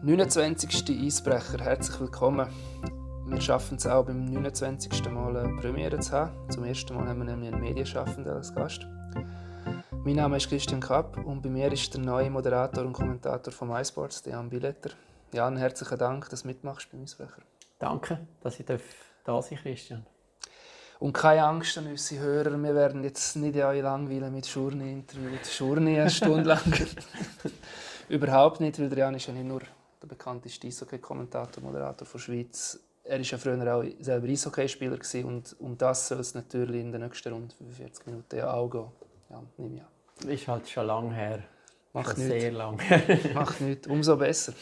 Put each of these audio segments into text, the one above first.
29. Eisbrecher, herzlich willkommen. Wir schaffen es auch beim 29. Mal eine Premiere zu haben. Zum ersten Mal haben wir nämlich einen Medienschaffenden als Gast. Mein Name ist Christian Kapp und bei mir ist der neue Moderator und Kommentator von MySports, Jan Billetter. Jan, herzlichen Dank, dass du mitmachst beim Eisbrecher. Danke, dass ich da sein Christian. Und keine Angst an unsere Hörer, wir werden jetzt nicht euch langweilen mit Schurni-Interviews. Schurni eine Stunde lang. Überhaupt nicht, weil der Jan ist ja nicht nur der bekannteste Eishockey-Kommentator, Moderator der Schweiz. Er war ja früher auch selber Eishockeyspieler und um das soll es natürlich in den nächsten rund 45 Minuten ja auch gehen. Ja, nehme ich an. Ist halt schon lange her. Macht schon nicht. sehr lang. Macht nichts, umso besser.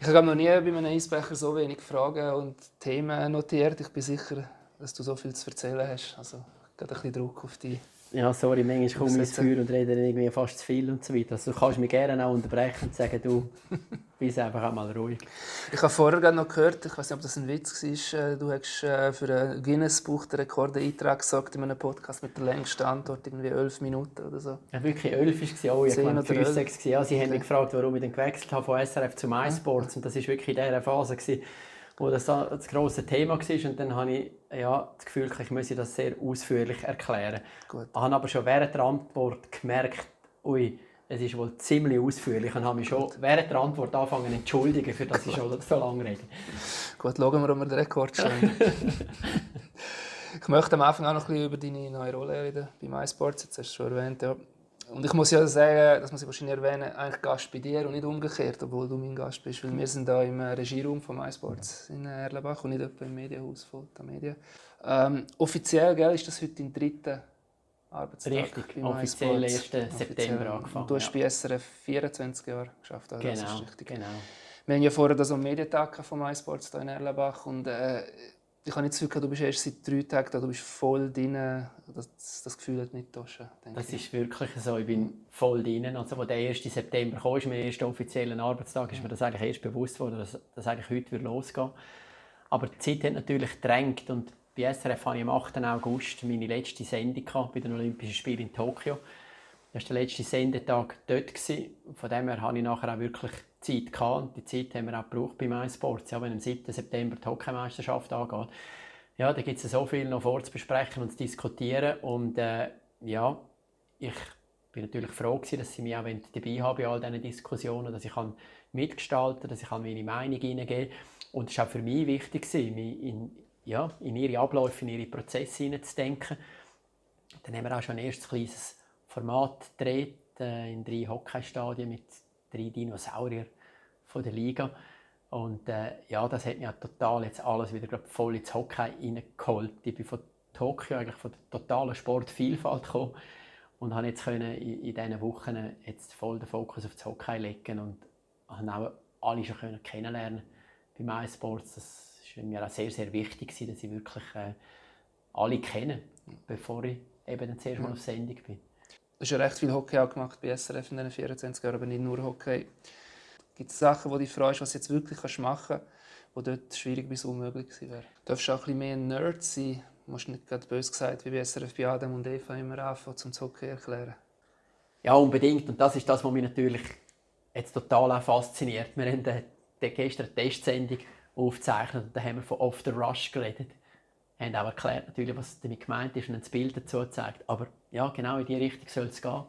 Ich habe noch nie bei einem Eisbecher so wenig Fragen und Themen notiert. Ich bin sicher, dass du so viel zu erzählen hast. Also, geht ein bisschen Druck auf dich. Ja, sorry, manchmal komme ich ins. Feuer und rede irgendwie fast zu viel und so weiter. Also, du kannst mich gerne auch unterbrechen und sagen, du bist einfach auch mal ruhig. Ich habe vorher gerade noch gehört, ich weiß nicht, ob das ein Witz war, äh, du hast äh, für ein Guinness-Buch der Rekorde-Eintrag gesagt in einem Podcast mit der längsten Antwort, irgendwie elf Minuten oder so. Ja, wirklich elf war oh, ich Zehn meine, fünf, sechs. Ja, sie haben Okay. mich gefragt, warum ich dann gewechselt habe von SRF zu MySports. Und das war wirklich in dieser Phase, gewesen, wo das da das grosse Thema war. Und dann habe ich ja, das Gefühl, ich müsse das sehr ausführlich erklären. Gut. Ich habe aber schon während der Antwort gemerkt, ui, es ist wohl ziemlich ausführlich und habe mich schon während der Antwort angefangen zu entschuldigen, für das ich schon so lange rede. Gut, schauen wir, ob wir den Rekord stellen. ich möchte am Anfang auch noch ein bisschen über deine neue Rolle reden bei MySports. Jetzt hast du es schon erwähnt. Ja. Und ich muss ja sagen, das muss ich wahrscheinlich erwähnen, eigentlich Gast bei dir und nicht umgekehrt, obwohl du mein Gast bist. Weil wir sind da im äh, Regieraum von MySports in Erlenbach und nicht etwa im Medienhaus von der Media. Ähm, offiziell gell, ist das heute dein dritter Arbeitstag Richtig, offiziell MySports. 1. September Und angefangen, Du hast ja. bei SRF 24 Jahre geschafft. Also das Genau, ist richtig. genau. Wir haben ja vorher so einen Medientag von MySports hier in Erlenbach und äh, ich habe nicht das Gefühl, du bist erst seit drei Tagen da, du bist voll drin. Das, das Gefühl hat nicht denke Das ist wirklich so. Ich bin voll drin. Also, als der 1. September kam, ist mein erster offizieller Arbeitstag, ist mir das eigentlich erst bewusst worden, dass das eigentlich heute wird losgehen Aber die Zeit hat natürlich gedrängt und bei SRF hatte ich am 8. August meine letzte Sendung bei den Olympischen Spielen in Tokio. Das war der letzte Sendetag dort. gewesen. Von dem her hatte ich nachher auch wirklich Zeit. Gehabt. Und die Zeit haben wir auch gebraucht bei MySports. Ja, wenn am 7. September die Hockeymeisterschaft angeht, ja, da gibt es so viel noch vorzubesprechen und zu diskutieren. Und äh, ja, ich bin natürlich froh gewesen, dass sie mich auch dabei haben bei all diesen Diskussionen, dass ich kann mitgestalten dass ich meine Meinung hineingeben Und es war auch für mich wichtig, gewesen, mich in, ja, in ihre Abläufe, in ihre Prozesse hineinzudenken. Dann haben wir auch schon ein erstes kleines Format gedreht, äh, in drei Hockeystadien mit drei Dinosauriern von der Liga. Und äh, ja, das hat mich total jetzt alles wieder glaub, voll ins Hockey reingeholt. Ich bin von Tokio eigentlich von der totalen Sportvielfalt gekommen und habe jetzt können in, in diesen Wochen jetzt voll den Fokus auf das Hockey legen und habe auch alle schon können kennenlernen bei MySports. Das war mir auch sehr, sehr wichtig, dass ich wirklich äh, alle kenne, bevor ich eben zuerst mal auf Sendung bin. Hast ja recht viel Hockey auch gemacht bei SRF in diesen 24 Jahren, aber nicht nur Hockey. Gibt es Sachen, wo du dich freust, was du jetzt wirklich kannst machen kannst, wo dort schwierig bis unmöglich gewesen wäre? Du darfst auch ein bisschen mehr Nerd sein. Du musst nicht gerade böse gesagt, wie bei SRF bei Adam und Eva immer anfangen, zum Hockey erklären. Ja, unbedingt. Und das ist das, was mich natürlich jetzt total auch fasziniert. Wir haben den, den gestern eine Testsendung aufgezeichnet und da haben wir von Off the Rush geredet. Haben auch erklärt, natürlich, was damit gemeint ist und ein Bild dazu gezeigt. Aber ja, genau in die Richtung soll es gehen.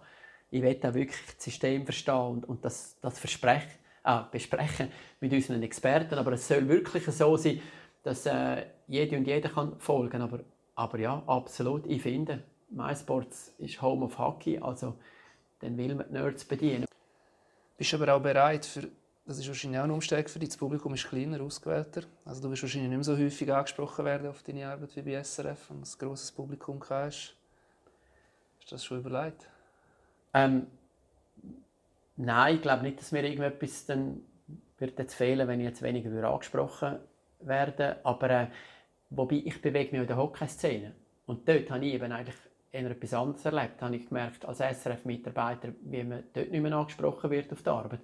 Ich will auch wirklich das System verstehen und, und das, das versprechen, äh, besprechen mit unseren Experten. Aber es soll wirklich so sein, dass äh, jede und jeder kann folgen aber, aber ja, absolut. Ich finde, MySports ist Home of Hockey, also dann will man die Nerds bedienen. Bist du aber auch bereit für, das ist wahrscheinlich auch eine Umstellung für dich, das Publikum ist kleiner, ausgewählter. Also du wirst wahrscheinlich nicht mehr so häufig angesprochen werden auf deine Arbeit wie bei SRF, wenn du ein grosses Publikum hast. Du das schon überlegt? Ähm, nein, ich glaube nicht, dass mir irgendetwas dann wird jetzt fehlen, wenn ich jetzt weniger angesprochen werde. Aber äh, wobei ich bewege mich in der Hockeyszene und dort habe ich eben eigentlich eher etwas anderes erlebt. Da habe ich gemerkt als SRF-Mitarbeiter, wie man dort nicht mehr angesprochen wird auf der Arbeit.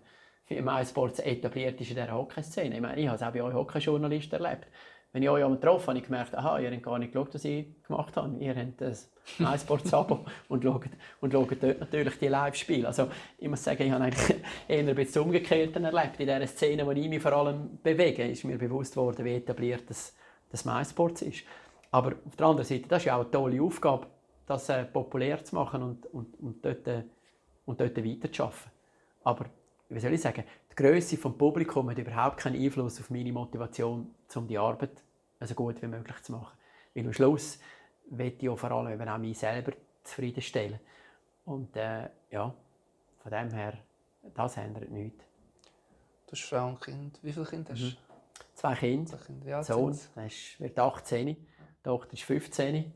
Wie MySports etabliert ist in dieser Hockeyszene. Ich meine, ich habe es auch bei euch Hockeyjournalisten erlebt. wenn ich euch einmal getroffen habe, habe ich gemerkt, aha, ihr habt gar nicht geschaut, was ich gemacht habe. Ihr habt ein iSports-Abo und schaut, und schaut dort natürlich die Live-Spiele. Also ich muss sagen, ich habe eigentlich eher ein bisschen umgekehrt erlebt. In dieser Szene, wo ich mich vor allem bewege, ist mir bewusst worden, wie etabliert das, das MySports ist. Aber auf der anderen Seite, das ist ja auch eine tolle Aufgabe, das äh, populär zu machen und, und, und dort, äh, und dort weiterzuarbeiten. Aber wie soll ich sagen, die Größe des Publikums hat überhaupt keinen Einfluss auf meine Motivation, um die Arbeit so gut wie möglich zu machen. Weil am Schluss will ich auch vor allem eben auch mich selber zufriedenstellen. Und äh, ja, von dem her, das ändert nichts. Du hast Frau und Kind. Wie viele Kinder hast du? Mhm. Zwei Kinder. Zwei Kinder. Ja, Sohn der wird 18, die Tochter ist 15.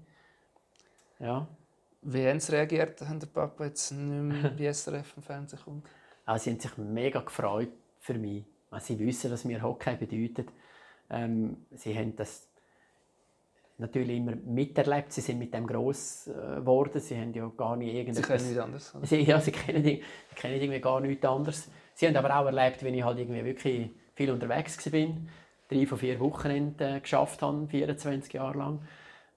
Ja. Wie haben sie reagiert, wenn der Papa jetzt nicht mehr bei SRF im Fernsehen kommt? Also sie haben sich mega gefreut für mich. Also sie wissen, was mir Hockey bedeutet. Ähm, sie haben das natürlich immer miterlebt. Sie sind mit dem groß äh, geworden. Sie haben ja gar nicht irgendetwas... Sie kennen nichts anderes. Sie, ja, sie kennen, sie kennen irgendwie gar nichts anderes. Sie haben aber auch erlebt, wenn ich halt irgendwie wirklich viel unterwegs war. Drei von vier Wochenenden geschafft habe, 24 Jahre lang.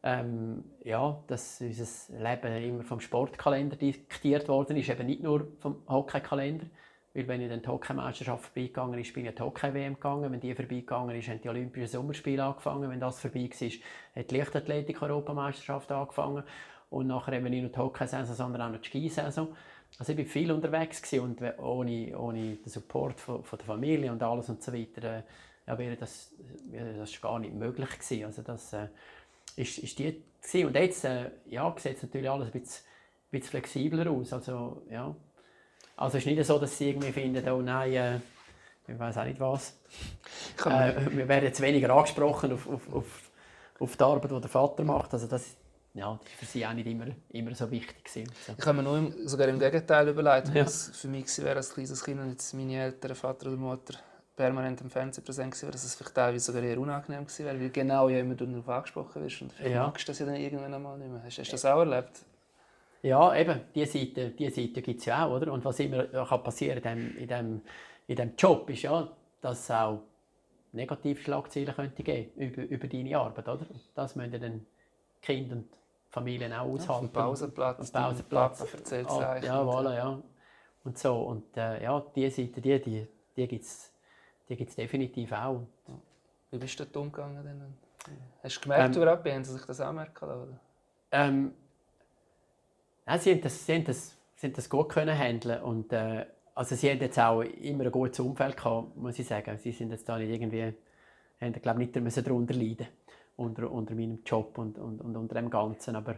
Ähm, ja, dass unser Leben immer vom Sportkalender diktiert worden ist, eben nicht nur vom Hockeykalender. Weil wenn ich dann die Hockeymeisterschaft vorbeigegangen ist, bin ich die Hockey-WM gegangen. Wenn die vorbeigegangen ist, haben die Olympischen Sommerspiele angefangen. Wenn das vorbei war, hat die Leichtathletik-Europameisterschaft angefangen. Und nachher eben nicht nur die Hockey-Saison, sondern auch noch die Skisaison. Also ich war viel unterwegs und ohne, ohne den Support von, von, der Familie und alles und so weiter, äh, ja, wäre, das, wäre das gar nicht möglich gewesen. Also das äh, ist, ist die gewesen. Und jetzt äh, ja, sieht es natürlich alles ein bisschen, ein bisschen flexibler aus. Also, ja, also es ist nicht so, dass sie irgendwie finden, oh nein, äh, ich weiß auch nicht was. Äh, wir werden jetzt weniger angesprochen auf, auf, auf, auf die Arbeit, die der Vater macht. Also das, ja, das ist für sie auch nicht immer, immer so wichtig. Gewesen. So. Ich habe mir nur im, sogar im Gegenteil überlegt, ja. was für mich wäre als kleines Kind und jetzt meine Eltern, Vater oder Mutter permanent im Fernsehen präsent gewesen wäre, dass es vielleicht teilweise sogar eher unangenehm gewesen wäre, weil genau ja immer darauf angesprochen wirst und vielleicht ja. magst du das ja dann irgendwann einmal nicht mehr. Hast, hast du das auch erlebt? Ja, eben, diese Seite, die Seite gibt es ja auch, oder? Und was immer kann passieren in diesem in dem, in dem Job ist ja, dass es auch negative Schlagzeilen könnte geben über, über deine Arbeit, oder? Das müssen dann Kinder und Familien auch aushalten. Ja, auf dem Pausenplatz, und Pausenplatz. Papa erzählt es ah, Ja, voilà, ja. Und so, und äh, ja, diese Seite, die, die, die gibt es die gibt's definitiv auch. Wie bist du dort umgegangen? Denn? Hast du gemerkt, ähm, überhaupt, haben sie sich das auch merken lassen? Ähm, ja, sie haben das, sie haben das, sie haben das gut können handeln und äh, also sie haben jetzt auch immer ein gutes Umfeld gehabt, muss ich sagen. Sie sind jetzt da nicht irgendwie, haben glaube nicht müssen darunter leiden unter, unter meinem Job und, und, und unter dem Ganzen. Aber,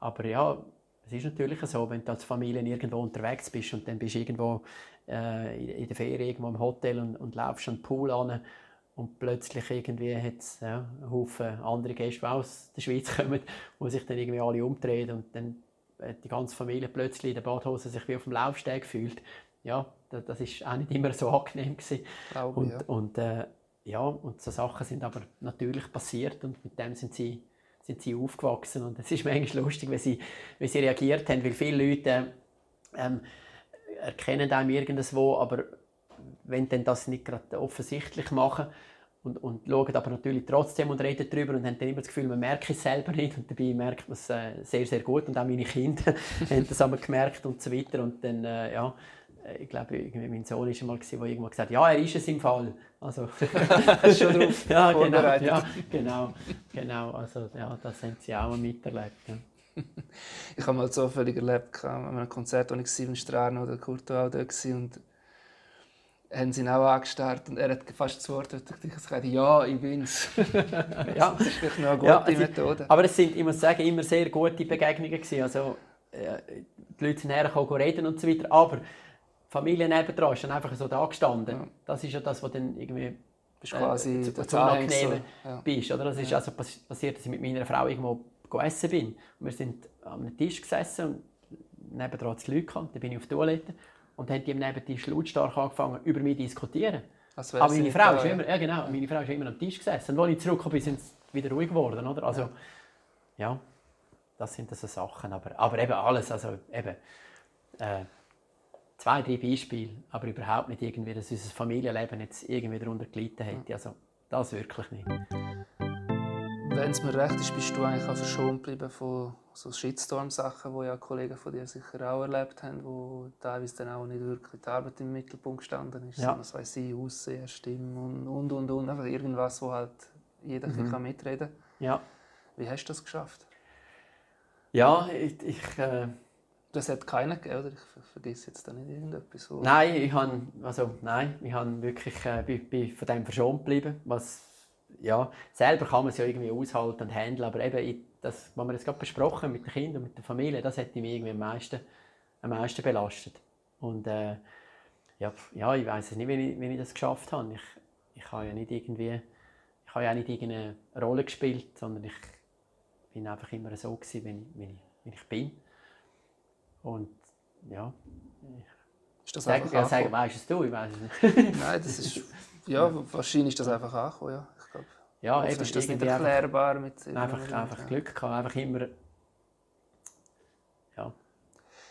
aber ja, es ist natürlich so, wenn du als Familie irgendwo unterwegs bist und dann bist du irgendwo äh, in der Ferien irgendwo im Hotel und, und laufst an den Pool an und plötzlich irgendwie hat es ja, einen Haufen andere Gäste, die aus der Schweiz kommen, die sich dann irgendwie alle umdrehen und dann die ganze Familie plötzlich in der Badhose sich wie auf dem Laufsteg fühlt. Ja, das ist auch nicht immer so angenehm gewesen. Glaube, und, ja. und äh, ja, und so Sachen sind aber natürlich passiert und mit dem sind sie, sind sie aufgewachsen und es ist manchmal lustig, wie sie, wie sie reagiert haben, weil viele Leute ähm, erkennen einem irgendwo, aber wenn dann das nicht gerade offensichtlich machen, und, und schauen aber natürlich trotzdem und reden darüber und haben dann immer das Gefühl, man merkt es selber nicht und dabei merkt man es äh, sehr, sehr gut und auch meine Kinder haben das einmal gemerkt und so weiter und dann, äh, ja, äh, ich glaube, mein Sohn war einmal, der irgendwann gesagt hat, ja, er ist es im Fall. Also, schon drauf ja, genau, ja, genau, genau, also ja, das haben sie auch miterlebt. Ja. ich habe mal so völlig erlebt, an einem Konzert, wo ich sieben Strahlen oder Kurt auch da war und haben sie ihn auch angestarrt und er hat fast das Wort gesagt, ja, ich bin's. ja. Das ist vielleicht noch eine gute ja, also, Methode. Aber es sind, ich muss sagen, immer sehr gute Begegnungen gewesen. Also, die Leute sind hergekommen, reden und so weiter, aber die Familie nebenan ist dann einfach so da gestanden. Ja. Das ist ja das, was dann irgendwie bist äh, quasi zu, zu unangenehm ja. bist. Oder? Das ist also passiert, dass ich mit meiner Frau irgendwo essen bin. Und wir sind am Tisch gesessen und nebenan die Leute kamen, dann bin ich auf die Toilette und haben die am Nebentisch lautstark angefangen, über mich zu diskutieren. Aber meine Frau, ist immer, ja, genau, meine Frau ist immer am Tisch gesessen. Und als ich zurückgekommen bin, sind sie wieder ruhig geworden. Oder? Also, ja. ja, das sind so Sachen. Aber, aber eben alles, also eben, äh, zwei, drei Beispiele, aber überhaupt nicht irgendwie, dass unser Familienleben jetzt irgendwie darunter gelitten hätte. Also, das wirklich nicht. Wenn es mir recht ist, bist du eigentlich auch verschont geblieben von so Shitstorm-Sachen, die ja Kollegen von dir sicher auch erlebt haben, wo teilweise dann auch nicht wirklich die Arbeit im Mittelpunkt gestanden ist, ja. sondern, weiß ich, Aussehen, Stimme und, und, und, und. Einfach irgendwas, wo halt jeder mhm. kann mitreden kann. Ja. Wie hast du das geschafft? Ja, ich... ich äh... Das hat keiner gegeben, oder? Ich vergesse jetzt da nicht irgendetwas. Nein, ich habe, also, nein, ich habe wirklich äh, bin, bin von dem verschont geblieben, was ja, selber kann man es ja irgendwie aushalten und handeln, aber eben, das, was wir jetzt gerade besprochen mit den Kindern und mit der Familie, das hat mich irgendwie am meisten, am meisten belastet. Und äh, ja, ja, ich weiß nicht, wie ich, wie ich das geschafft habe. Ich, ich habe ja nicht irgendwie, ich habe ja nicht irgendeine Rolle gespielt, sondern ich bin einfach immer so gewesen, wie ich, wie ich, wie ich bin. Und ja, ist das sag, einfach ja, sag, weißt es du? Ich weiß es nicht. Nein, das ist, ja, wahrscheinlich ist das einfach angekommen, ja. Ja, eben, ist das nicht erklärbar mit einfach, einfach Glück gehabt, einfach immer ja,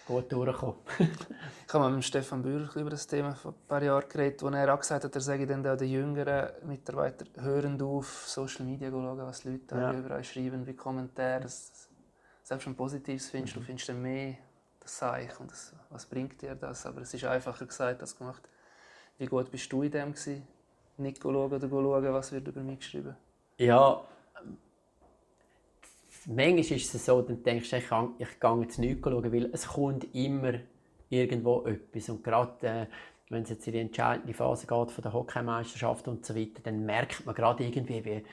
gut durchgekommen. ich habe mit Stefan Bühler über das Thema vor ein paar Jahren geredet, wo er auch gesagt hat, er sage dann auch den jüngeren Mitarbeitern, hören auf Social Media schauen, was die Leute ja. überall schreiben, wie Kommentare, das, selbst wenn du Positives findest, mhm. du findest dann mehr das Zeichen und das, was bringt dir das, aber es ist einfacher gesagt als gemacht. Wie gut bist du in dem gewesen? nicht schauen oder schauen, was wird über mich geschrieben? Ja, manchmal ist es so, dann denkst du, ich, ich gehe jetzt nicht schauen, weil es kommt immer irgendwo etwas. Und gerade äh, wenn es jetzt in die entscheidende Phase geht von der Hockeymeisterschaft und so weiter, dann merkt man gerade irgendwie, wie,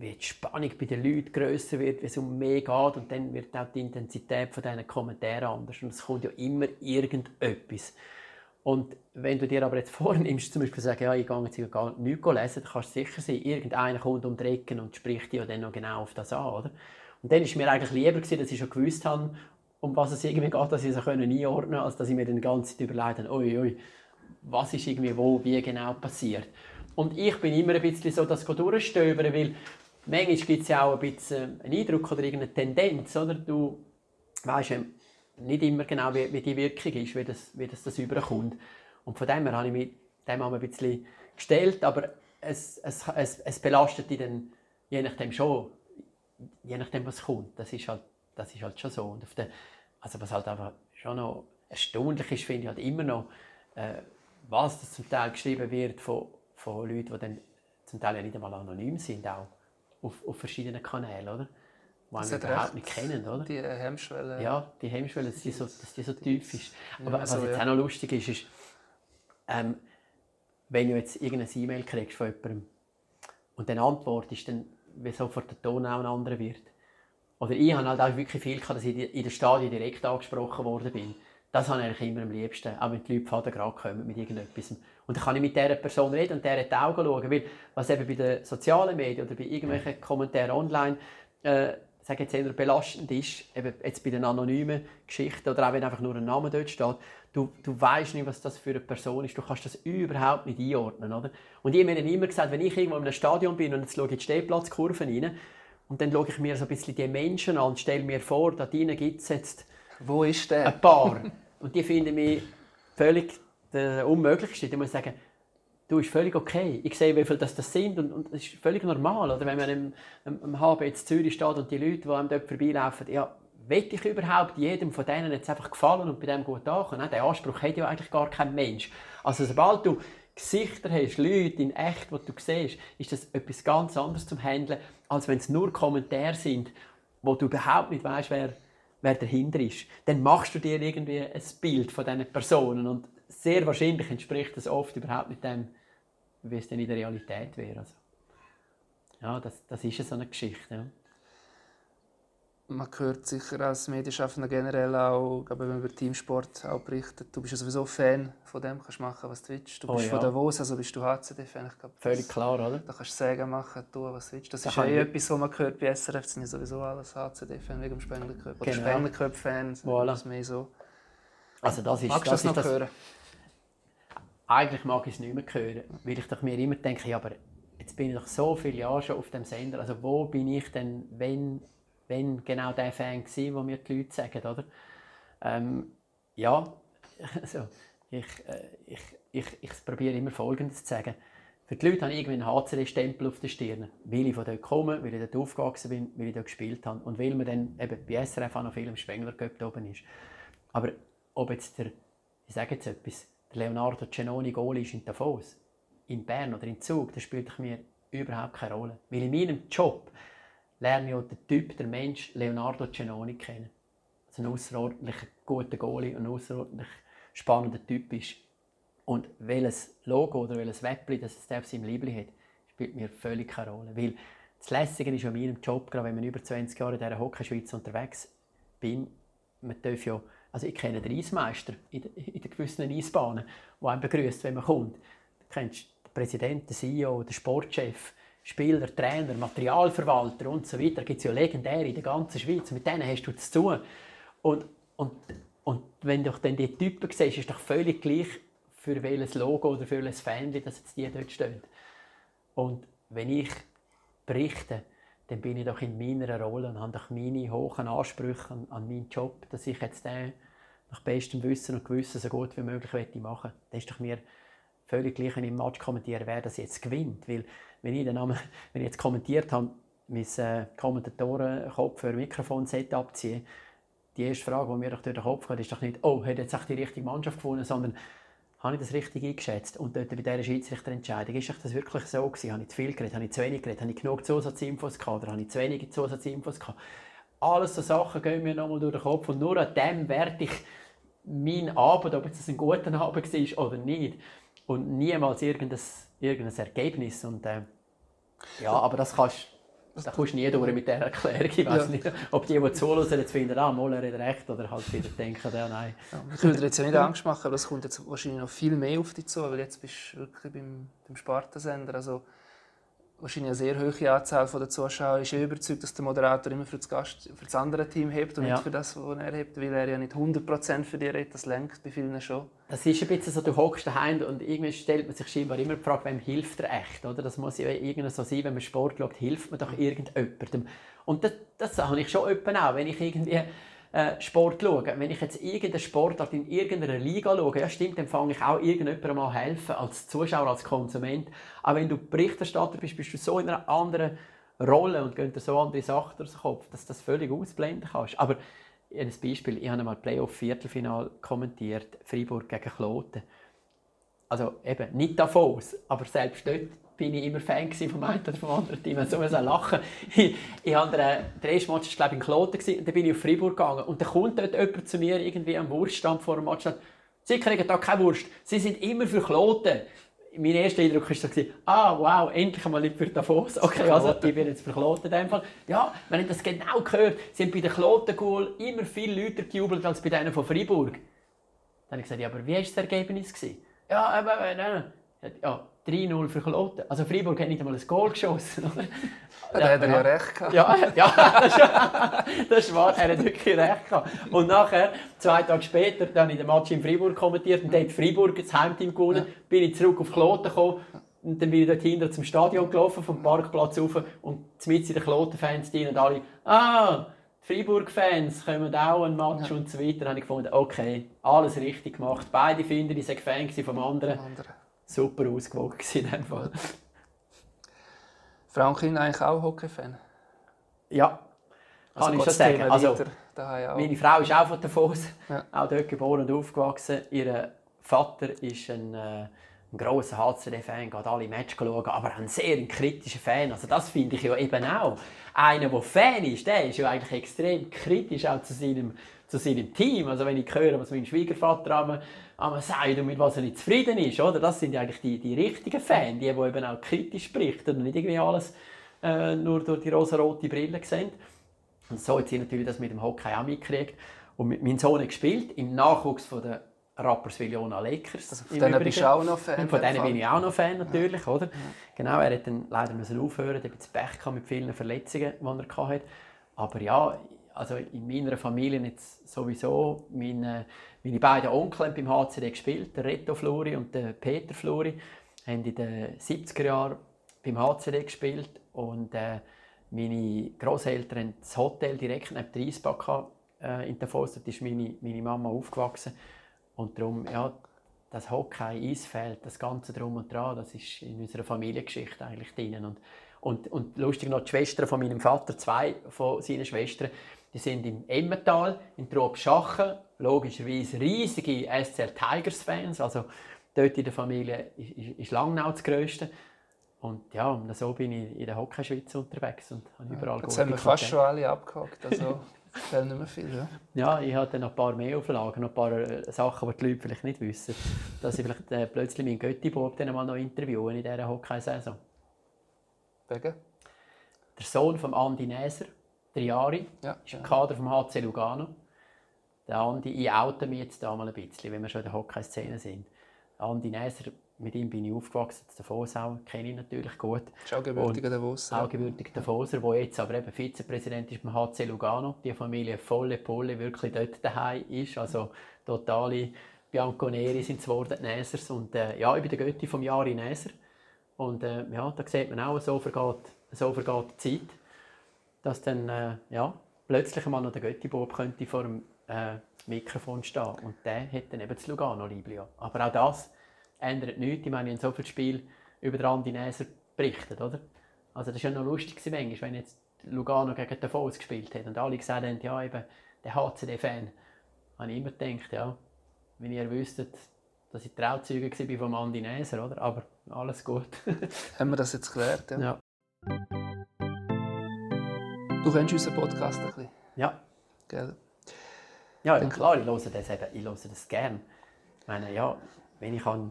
wie die Spannung bei den Leuten grösser wird, wie es um mehr geht und dann wird auch die Intensität von diesen Kommentaren anders und es kommt ja immer irgendetwas. Und wenn du dir aber jetzt vornimmst, zum Beispiel sagen, ja, ich gehe jetzt gar nichts lesen, dann kannst du sicher sein, irgendeiner kommt um die Ecke und spricht dich dann noch genau auf das an. Oder? Und dann war mir eigentlich lieber, gewesen, dass ich schon gewusst habe, um was es irgendwie geht, dass ich es einordnen konnte, als dass ich mir dann die ganze Zeit überlegt habe, ui, was ist irgendwie wo, wie genau passiert. Und ich bin immer ein bisschen so das durchstöbern, weil manchmal gibt es ja auch ein bisschen einen Eindruck oder irgendeine Tendenz, oder? Du weißt, nicht immer genau, wie, wie die Wirkung ist, wie das, wie das, das überkommt. Und von dem her habe ich mich dem ein bisschen gestellt, aber es, es, es, es belastet dich dann je nachdem schon, je nachdem, was kommt. Das ist halt, das ist halt schon so. Und auf der, also was halt einfach schon noch erstaunlich ist, finde ich halt immer noch, äh, was das zum Teil geschrieben wird von, von Leuten, die dann zum Teil ja nicht einmal anonym sind, auch auf, auf verschiedenen Kanälen, oder? Die wir überhaupt nicht kennen, oder? Die Hemmschwelle. Ja, die Hemmschwelle, dass die so, dass die so tief ist. Aber ja, was so, jetzt ja. auch noch lustig ist, ist, ähm, wenn du jetzt irgendeine E-Mail kriegst von jemandem und dann antwortest, dann wie sofort der Ton auch ein anderer wird. Oder ich habe halt auch wirklich viel gehabt, dass ich in der Stadien direkt angesprochen worden bin. Das habe ich eigentlich immer am liebsten, auch wenn die Leute Vater gerade kommen mit irgendetwas. Und dann kann ich mit dieser Person reden und der in die Augen schauen, weil was eben bei den sozialen Medien oder bei irgendwelchen Kommentaren online äh, sage jetzt eher belastend ist, eben jetzt bei den anonymen Geschichten oder auch wenn einfach nur ein Name dort steht, du, du weißt nicht, was das für eine Person ist, du kannst das überhaupt nicht einordnen, oder? Und ich habe mir dann immer gesagt, wenn ich irgendwo in einem Stadion bin und jetzt schaue ich die Stehplatzkurven rein und dann schaue ich mir so ein bisschen die Menschen an und stelle mir vor, da drinnen gibt es jetzt Wo ist der? ein paar und die finden mich völlig der Unmöglichste. Ich muss sagen, du, ist völlig okay. Ich sehe, wie viel das, das sind und, und das ist völlig normal. Oder wenn man im, im, im HB jetzt Zürich steht und die Leute, die einem dort vorbeilaufen, ja, will ich überhaupt jedem von denen jetzt einfach gefallen und bei dem gut ankommen? Den Anspruch hat ja eigentlich gar kein Mensch. Also sobald du Gesichter hast, Leute in echt, die du siehst, ist das etwas ganz anderes zum Handeln, als wenn es nur Kommentare sind, wo du überhaupt nicht weißt, wer, wer dahinter ist. Dann machst du dir irgendwie ein Bild von diesen Personen und sehr wahrscheinlich entspricht das oft überhaupt nicht dem, wie es denn in der Realität wäre. Also, ja, das, das ist so eine Geschichte. Ja. Man hört sicher als Medienschaffender generell auch, glaube, wenn man über Teamsport auch berichtet, du bist ja sowieso Fan von dem, kannst machen, was du willst. Du oh bist oh, ja. von Davos, also bist du HCD-Fan. Völlig klar, oder? Da kannst du sagen, machen, tun, was du willst. Das da ist ja eh etwas, was man hört bei SRF, sind ja sowieso alles HCD-Fan wegen dem Spengler Cup. Oder genau. Spengler Cup-Fans, voilà. mehr so. Also das ist, Magst das, das noch das, hören? Eigentlich mag ich es nicht mehr hören, weil ich doch mir immer denke, ja, aber jetzt bin ich doch so viele Jahre schon auf dem Sender, also wo bin ich denn, wenn, wenn genau der Fan war, wo mir die Leute sagen, oder? Ähm, ja, also, ich, äh, ich, ich, ich probiere immer Folgendes zu sagen. Für die Leute habe ich irgendwie einen HCD-Stempel auf der Stirn, weil ich von dort komme, weil ich dort aufgewachsen bin, weil ich dort gespielt habe und weil man dann eben bei SRF auch noch viel im Spengler oben ist. Aber ob jetzt der, ich sage jetzt etwas, Leonardo Cenoni Goal ist in Davos, in Bern oder in Zug, das spielt mir überhaupt keine Rolle. Weil in meinem Job lerne ich auch den Typ, der Mensch Leonardo Cenoni kennen. Also ein außerordentlich guter Goalie und ein außerordentlich spannender Typ ist. Und welches Logo oder welches Weppli das es auf seinem Liebling hat, spielt mir völlig keine Rolle. Weil das Lässige ist an meinem Job, gerade wenn man über 20 Jahre in dieser Hockeyschweiz unterwegs bin, man darf ja, also ich kenne den Eismeister in den gewissen Eisbahnen, der einen begrüßt, wenn man kommt. Du kennst den Präsidenten, den CEO, den Sportchef, Spieler, Trainer, Materialverwalter und so weiter. Da gibt es ja legendäre in der ganzen Schweiz. Mit denen hast du zu tun. Und, und, und wenn du dann die Typen siehst, ist doch völlig gleich, für welches Logo oder für welches Fanli, dass jetzt die dort stehen. Und wenn ich berichte, dann bin ich doch in meiner Rolle und habe doch meine hohen Ansprüche an, an meinen Job, dass ich jetzt den nach bestem Wissen und Gewissen so gut wie möglich machen. Das ist doch mir völlig gleich, wenn ich im Match kommentiere, wer das jetzt gewinnt. Weil, wenn ich, den Namen, wenn ich jetzt kommentiert habe, mein äh, Kommentatorenkopf für Mikrofonset abziehen, die erste Frage, die mir durch den Kopf geht, ist doch nicht, oh, hat jetzt echt die richtige Mannschaft gewonnen, sondern habe ich das richtig eingeschätzt? Und dort bei dieser Schiedsrichterentscheidung, ist das wirklich so gewesen? Habe ich zu viel geredet? Habe ich zu wenig geredet? Habe ich genug Zusatzinfos gehabt? Oder habe ich zu wenige Zusatzinfos gehabt? Alles so Sachen gehen mir nochmal durch den Kopf und nur an dem werde ich meinen Abend, ob es ein guter Abend war oder nicht, und niemals irgendein, irgendein Ergebnis. Und, äh, ja, aber das kannst da kommst du nie durch mit dieser Erklärung. Ich weiß ja. nicht, ob die, die zuhören, jetzt finden, ah, Moller hat recht, oder halt wieder denken, ja, nein. Ja, ich will dir jetzt ja nicht Angst machen, aber es kommt jetzt wahrscheinlich noch viel mehr auf dich zu, weil jetzt bist du wirklich beim, beim Spartensender. Also, wahrscheinlich eine sehr hohe Anzahl der Zuschauer ist überzeugt, dass der Moderator immer für das, Gast, für das andere Team hebt und ja. nicht für das, was er hebt, weil er ja nicht 100% für dich redet, das lenkt bei vielen schon. Das ist ein bisschen so, du hockst daheim und irgendwie stellt man sich scheinbar immer die Frage, wem hilft er echt, oder? Das muss ja irgendwie so sein, wenn man Sport schaut, hilft man doch irgendjemandem. Und das, das habe ich schon auch, wenn ich irgendwie äh, Sport schauen. Wenn ich jetzt irgendeinen Sportart in irgendeiner Liga schaue, ja stimmt, dann fange ich auch irgendjemandem mal helfen, als Zuschauer, als Konsument. Aber wenn du Berichterstatter bist, bist du so in einer anderen Rolle und gehen dir so andere Sachen durch den Kopf, dass du das völlig ausblenden kannst. Aber ein Beispiel, ich habe einmal Playoff-Viertelfinal kommentiert, Freiburg gegen Kloten. Also eben, nicht Davos, aber selbst dort bin ich immer Fan vom einen oder vom anderen Team. So muss lachen. Ich, ich habe den, der erste Match glaube ich, in Kloten und dann bin ich auf Freiburg gegangen. Und dann kommt dort jemand zu mir irgendwie am Wurststand vor dem Match und sagt, Sie kriegen da keine Wurst. Sie sind immer für Kloten. Mein erster Eindruck war so, ah, wow, endlich mal nicht für Davos. Okay, also ich bin jetzt für Kloten in dem Fall. Ja, wenn ich das genau gehört, sie haben bei den Kloten immer viel Leute gejubelt als bei denen von Freiburg. Dann habe ich gesagt, ja, aber wie war das Ergebnis? Ja, aber, äh, nein, ja, 3-0 für Kloten. Also Freiburg hat nicht einmal ein Goal geschossen. Ja, da hat er ja recht gehabt. Ja, ja das, ist wahr, er hat wirklich recht gehabt. Und nachher, zwei Tage später, dann in dem Match in Freiburg kommentiert und dort Freiburg das Heimteam gewonnen, ja. bin ich zurück auf Kloten gekommen und dann bin ich dort hinter zum Stadion gelaufen, vom Parkplatz rauf und mit in den Kloten-Fans drin und alle, ah, Freiburg-Fans kommen auch ein Match ja. und so weiter. Dann habe ich gefunden, okay, alles richtig gemacht. Beide finden, ich sei Fan vom anderen. anderen super ausgewogen in dem Fall. Franklin eigentlich auch Hockey-Fan? Ja, also kann ich schon sagen. Also, meine Frau ist auch von Davos, ja. auch dort geboren und aufgewachsen. Ihr Vater ist ein, äh, ein grosser HCD-Fan, geht alle Matches schauen, aber ein sehr kritischer Fan. Also das finde ich ja eben auch. Einer, der Fan ist, der ist ja eigentlich extrem kritisch auch zu seinem, zu seinem Team. Also wenn ich höre, was mein Schwiegervater einmal sagt und mit was er nicht zufrieden ist, oder? das sind eigentlich die, die richtigen Fans, die, die eben auch kritisch berichten und nicht irgendwie alles äh, nur durch die rosa-rote Brille sehen. Und so hat sie natürlich das mit dem Hockey auch mitgekriegt. Und mit meinem Sohn gespielt, im Nachwuchs von der Rapperswil-Jona Lakers. Also von denen bist du auch noch Fan? Und von denen bin ich auch noch Fan, natürlich. Ja. Oder? Ja. Genau, er hat dann leider müssen aufhören, er hat Pech mit vielen Verletzungen, die er hatte. Aber ja, also in meiner Familie jetzt sowieso. Meine, meine beiden Onkel haben beim HCD gespielt, der Reto Flori und der Peter Flori, haben in den 70er Jahren beim HCD gespielt und äh, meine Großeltern haben das Hotel direkt neben der Eisbahn äh, in der Dort ist meine, meine Mama aufgewachsen und darum, ja, das Hockey, Eisfeld, das Ganze drum und dran, das ist in unserer Familiengeschichte eigentlich drin. Und, und, und lustig noch, die Schwestern von meinem Vater, zwei von seinen Schwestern, die sind im Emmental, in Trobschachen, logischerweise riesige SCR Tigers-Fans, also dort in der Familie ist, ist, Langnau das Größte. Und ja, und so bin ich in der Hockeyschweiz unterwegs und habe überall ja, Jetzt haben wir fast schon alle abgehakt, also fehlt nicht mehr viel. Ja, ja ich hatte noch ein paar mehr Auflagen, noch ein paar äh, Sachen, die die Leute vielleicht nicht wissen. Dass ich vielleicht äh, plötzlich meinen Götti-Bob mal noch interviewen in dieser Hockeysaison. Wegen? Der Sohn von Andi Näser, drei Jahre, ja, ist im Kader vom HC Lugano. Der Andi, ich oute mich jetzt da mal ein bisschen, wenn wir schon in der Hockey-Szene sind. Andi Näser mit ihm bin ich aufgewachsen, der Davosau kenne ich natürlich gut. Ist auch gebürtiger Davoser. Auch gebürtiger Davoser, der jetzt aber eben Vizepräsident ist beim HC Lugano. Die Familie volle Pulle wirklich dort daheim ist. Also totale Bianconeri sind es geworden, Näsers. Und äh, ja, ich bin der Götti vom Jahre Näser. Und äh, ja, da sieht man auch, so vergeht, so vergeht die Zeit, dass dann äh, ja, plötzlich mal noch der Götti-Bob könnte vor dem äh, Mikrofon stehen. Und der hat dann eben das Lugano-Liblio. Aber auch das ändert nichts. Ich meine, in so viel Spiel über den Andi Näser berichtet, oder? Also das war ja noch lustig manchmal, wenn jetzt Lugano gegen den Falls gespielt hat und alle gesagt haben, ja eben, der HCD-Fan. habe ich immer gedacht, ja, wenn ihr wüsstet, dass ich Trauzeuge war von Andi Näser, oder? Aber alles gut. haben wir das jetzt geklärt, ja? ja. Du kennst unseren Podcast ein bisschen? Ja. Gell? Ja, ja klar, ich höre das eben, ich höre das gerne. Ich meine, ja, wenn ich kann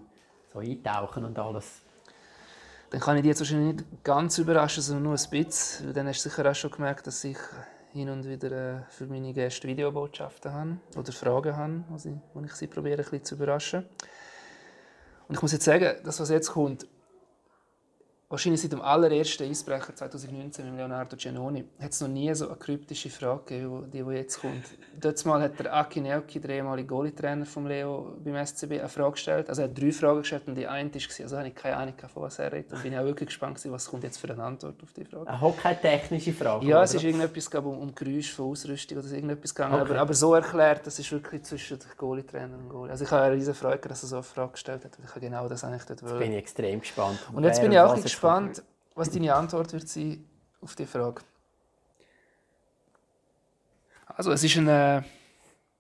so eintauchen und alles. Dann kann ich dich jetzt wahrscheinlich nicht ganz überraschen, sondern nur ein bisschen. Dann hast du sicher auch schon gemerkt, dass ich hin und wieder äh, für meine Gäste Videobotschaften habe oder Fragen habe, wo ich sie probiere, ein bisschen zu überraschen. Und ich muss jetzt sagen, das, was jetzt kommt, wahrscheinlich seit dem allerersten Eisbrecher 2019 mit Leonardo Giannoni hat es noch nie so eine kryptische Frage gegeben, die, die jetzt kommt. Dort mal hat der Aki Nelki, der ehemalige Goalie-Trainer von Leo beim SCB, eine Frage gestellt. Also er hat drei Fragen gestellt und die eine war, also habe ich keine Ahnung von was er redet. Und bin auch wirklich gespannt, was kommt jetzt für eine Antwort auf die Frage. Eine keine technische Frage? Ja, es ist irgendetwas um, um Geräusch von Ausrüstung oder irgendetwas gegangen. Okay. Aber, aber, so erklärt, das ist wirklich zwischen Goalie-Trainer und Goalie. Also ich habe eine riesige Freude, dass er so eine Frage gestellt hat. Und ich habe genau das eigentlich dort Jetzt bin ich extrem gespannt. Und jetzt bin ich auch gespannt, was deine Antwort wird sein auf die Frage. Also, es ist ein äh,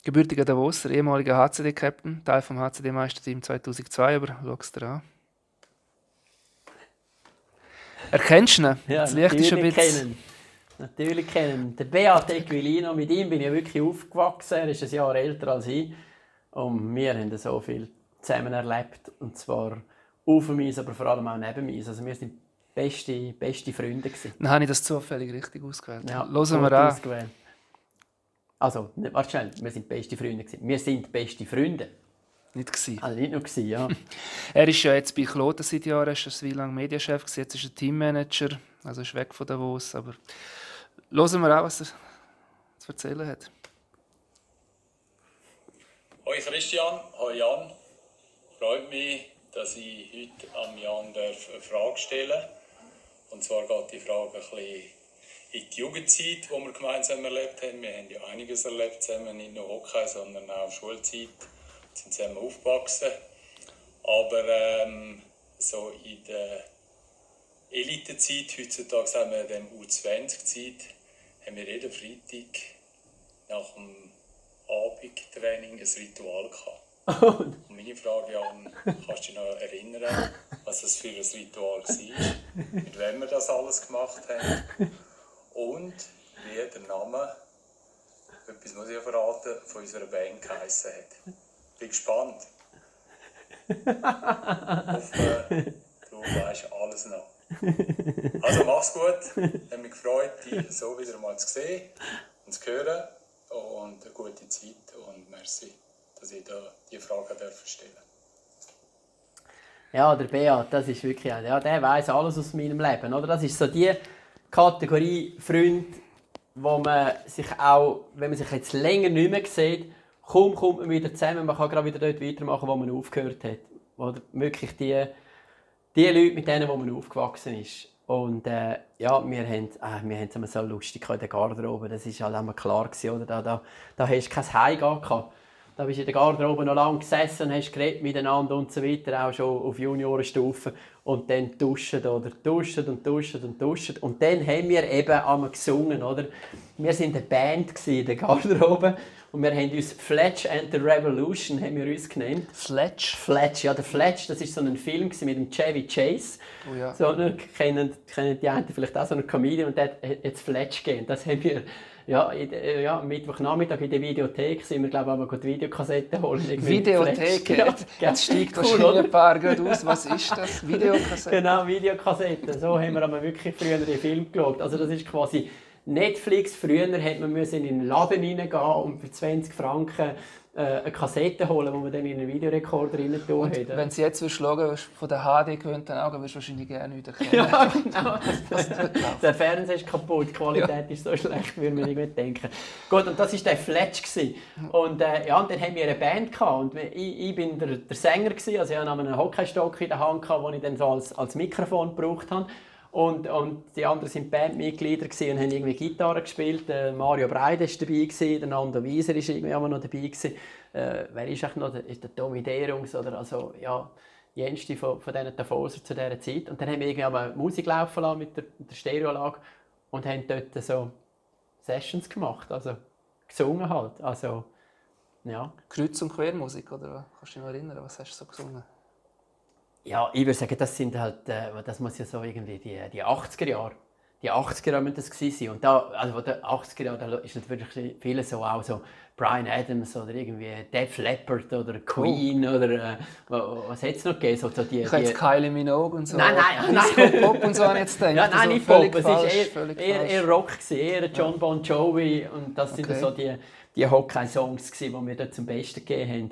gebürtiger Davoser, ehemaliger HCD-Captain, Teil vom HCD-Meisterteam 2002, aber schau es dir an. Erkennst du ihn? Ja, das Licht ist ein bisschen... Kennen. Natürlich kennen. Der Beat Equilino, mit ihm bin ich wirklich aufgewachsen. Er ist ein Jahr älter als ich. Und wir haben so viel zusammen erlebt. Und zwar auf dem Eis, aber vor allem auch neben mir. Also wir sind beste, beste Freunde. Gewesen. Dann habe ich das zufällig richtig ausgewählt. Ja, Hören wir an. Ausgewählt. Also, warte schnell, wir sind beste Freunde. Gewesen. Wir sind beste Freunde. Nicht gewesen. Also nicht nur gewesen, ja. er ist ja jetzt bei Kloten seit Jahren, er ist wie lange Medienchef gewesen, jetzt ist er Teammanager, also ist weg von Davos, aber hören wir auch, was er zu erzählen hat. Hoi Christian, hoi Jan. Freut mich, dass ich heute am Jan eine Frage stellen. Und zwar geht die Frage ein bisschen in die Jugendzeit, die wir gemeinsam erlebt haben. Wir haben ja einiges erlebt zusammen, nicht nur Hockey, sondern auch Schulzeit. Wir sind zusammen aufgewachsen. Aber ähm, so in der Elitezeit, heutzutage sagen wir dem U20-Zeit, haben wir jeden Freitag nach dem Abendtraining ein Ritual gehabt. Und meine Frage an, kannst du dich noch erinnern, was das für ein Ritual war, mit wem wir das alles gemacht haben und wie der Name, etwas muss ich ja verraten, von unserer Band geheissen hat. Bin gespannt. hoffe, du weißt alles noch. Also mach's gut, hat mich gefreut, dich so wieder mal zu sehen und zu hören und eine gute Zeit und merci, dass ich da die Fragen stellen darf. Ja, der Beat, das ist wirklich, ja, der weiß alles aus meinem Leben, oder? Das ist so die Kategorie Freund, wo man sich auch, wenn man sich jetzt länger nicht mehr sieht, kaum kommt man wieder zusammen, man kann gerade wieder dort weitermachen, wo man aufgehört hat. Oder wirklich die, die Leute, mit denen wo man aufgewachsen ist. Und äh, ja, wir haben, äh, wir haben es so lustig in der Garderobe, das war halt immer klar, gewesen, oder? Da, da, da hast du kein Heimgehen gehabt. Da bist du in der Garderobe noch lange gesessen, hast geredet miteinander und so weiter, auch schon auf Juniorenstufe. Und dann duschen oder duschen und duschen und duschen. Und dann haben wir eben einmal gesungen, oder? Wir waren eine Band in der Garderobe. Und wir haben uns Fletch and the Revolution haben wir uns genannt. Fletch? Fletch, ja, der Fletch, das war so ein Film mit dem Chevy Chase. Oh ja. So, ne, kennen, kennen die einen vielleicht auch so einen Comedian und der hat jetzt Fletch gegeben. Das haben wir ja, in, ja, am Mittwochnachmittag in der Videothek sind wir, glaube ich, auch die Videokassette holen. Videothek? Ja, jetzt steigt cool, wahrscheinlich ein paar gut aus. Was ist das? Videokassette? Genau, Videokassette. So haben wir aber wirklich früher den Film geschaut. Also das ist quasi Netflix. Früher hätte man in einen Laden reingehen und für 20 Franken äh, eine Kassette holen, die man dann in einen Videorekorder rein tun hat. Wenn Sie jetzt schauen von der HD gewöhnten Augen, wirst du wahrscheinlich gerne wieder erkennen. Ja, genau. der Fernseher ist kaputt, die Qualität ja. ist so schlecht, würde man nicht denken. Gut, und das war der Fletch. Und, äh, ja, und dann haben wir eine Band gehabt. Und ich, ich bin der, der Sänger, gewesen, also ich hatte einen Hockeystock in der Hand, den ich dann so als, als Mikrofon gebraucht habe. Und, und die anderen waren Bandmitglieder und haben irgendwie Gitarre gespielt. Äh, Mario Breide war dabei, gewesen, der Nando Wieser war irgendwie auch noch dabei. Gewesen. Äh, wer ist noch? Der, ist der Tommy Derungs oder also, ja, jenste von, von diesen Davoser zu dieser Zeit. Und dann haben wir irgendwie auch Musik laufen lassen mit der, mit der Stereoanlage und haben dort so Sessions gemacht, also gesungen halt. Also, ja. Kreuz- und Quermusik, oder? Kannst du dich noch erinnern, was hast du so gesungen? Ja, ich würde sagen, das sind halt, äh, das muss ja so irgendwie die, die 80er Jahre. Die 80er Jahre müssen das gewesen sein. Und da, also der 80er Jahre, da ist natürlich viele so auch so Brian Adams oder irgendwie Def Leppard oder Queen oh. oder äh, was hätte es noch gegeben? So, so die, ich die... jetzt Kylie Minogue und so. Nein, nein, nein. Pop und so ich jetzt gedacht. Ja, nein, nicht Pop. Es war eher, eher, eher, Rock, gewesen, eher John Bon Jovi und das okay. sind so die, die Hockey-Songs, die wir dort zum Besten gegeben haben.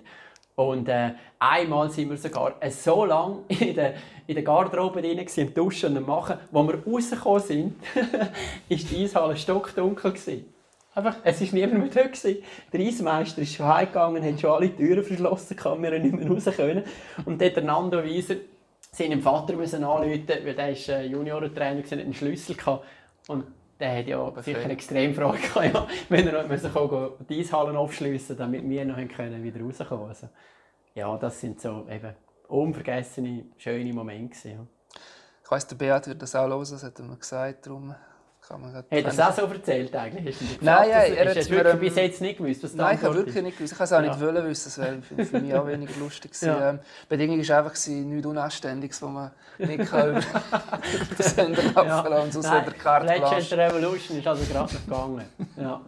Und äh, einmal sind wir sogar äh, so lange in der, in der Garderobe drin, im Duschen und Machen, wo wir rausgekommen sind, ist die Eishalle stockdunkel. Gewesen. Einfach, es war niemand mehr da. Gewesen. Der Eismeister ist schon heimgegangen, hat schon alle Türen verschlossen, kann wir nicht mehr raus können. Und der Nando Wieser seinem Vater müssen anrufen, weil der ist äh, Juniorentrainer, hat einen Schlüssel gehabt. Und der hat ja Befehl. sicher extrem Freude gehabt, ja, wenn er müssen die Eishallen aufschliessen damit wir noch können wieder rauskommen also, Ja, das sind so eben unvergessene, schöne Momente. Ja. Ich weiss, der Beat wird das auch hören, das hat er mir gesagt. Darum kann man hat er das auch so erzählt eigentlich? Nein, ja, er hat es wirklich bis jetzt nicht gewusst, was Nein, ich habe wirklich nicht gewusst. Ich habe es auch nicht wollen wissen, das wäre für, mich auch weniger lustig gewesen. Ja. Ähm, die Bedingung war einfach nichts Unanständiges, was man nicht kann über den Sender laufen ja. und sonst hat er Karte Legend Revolution ist also gerade noch gegangen. Ja.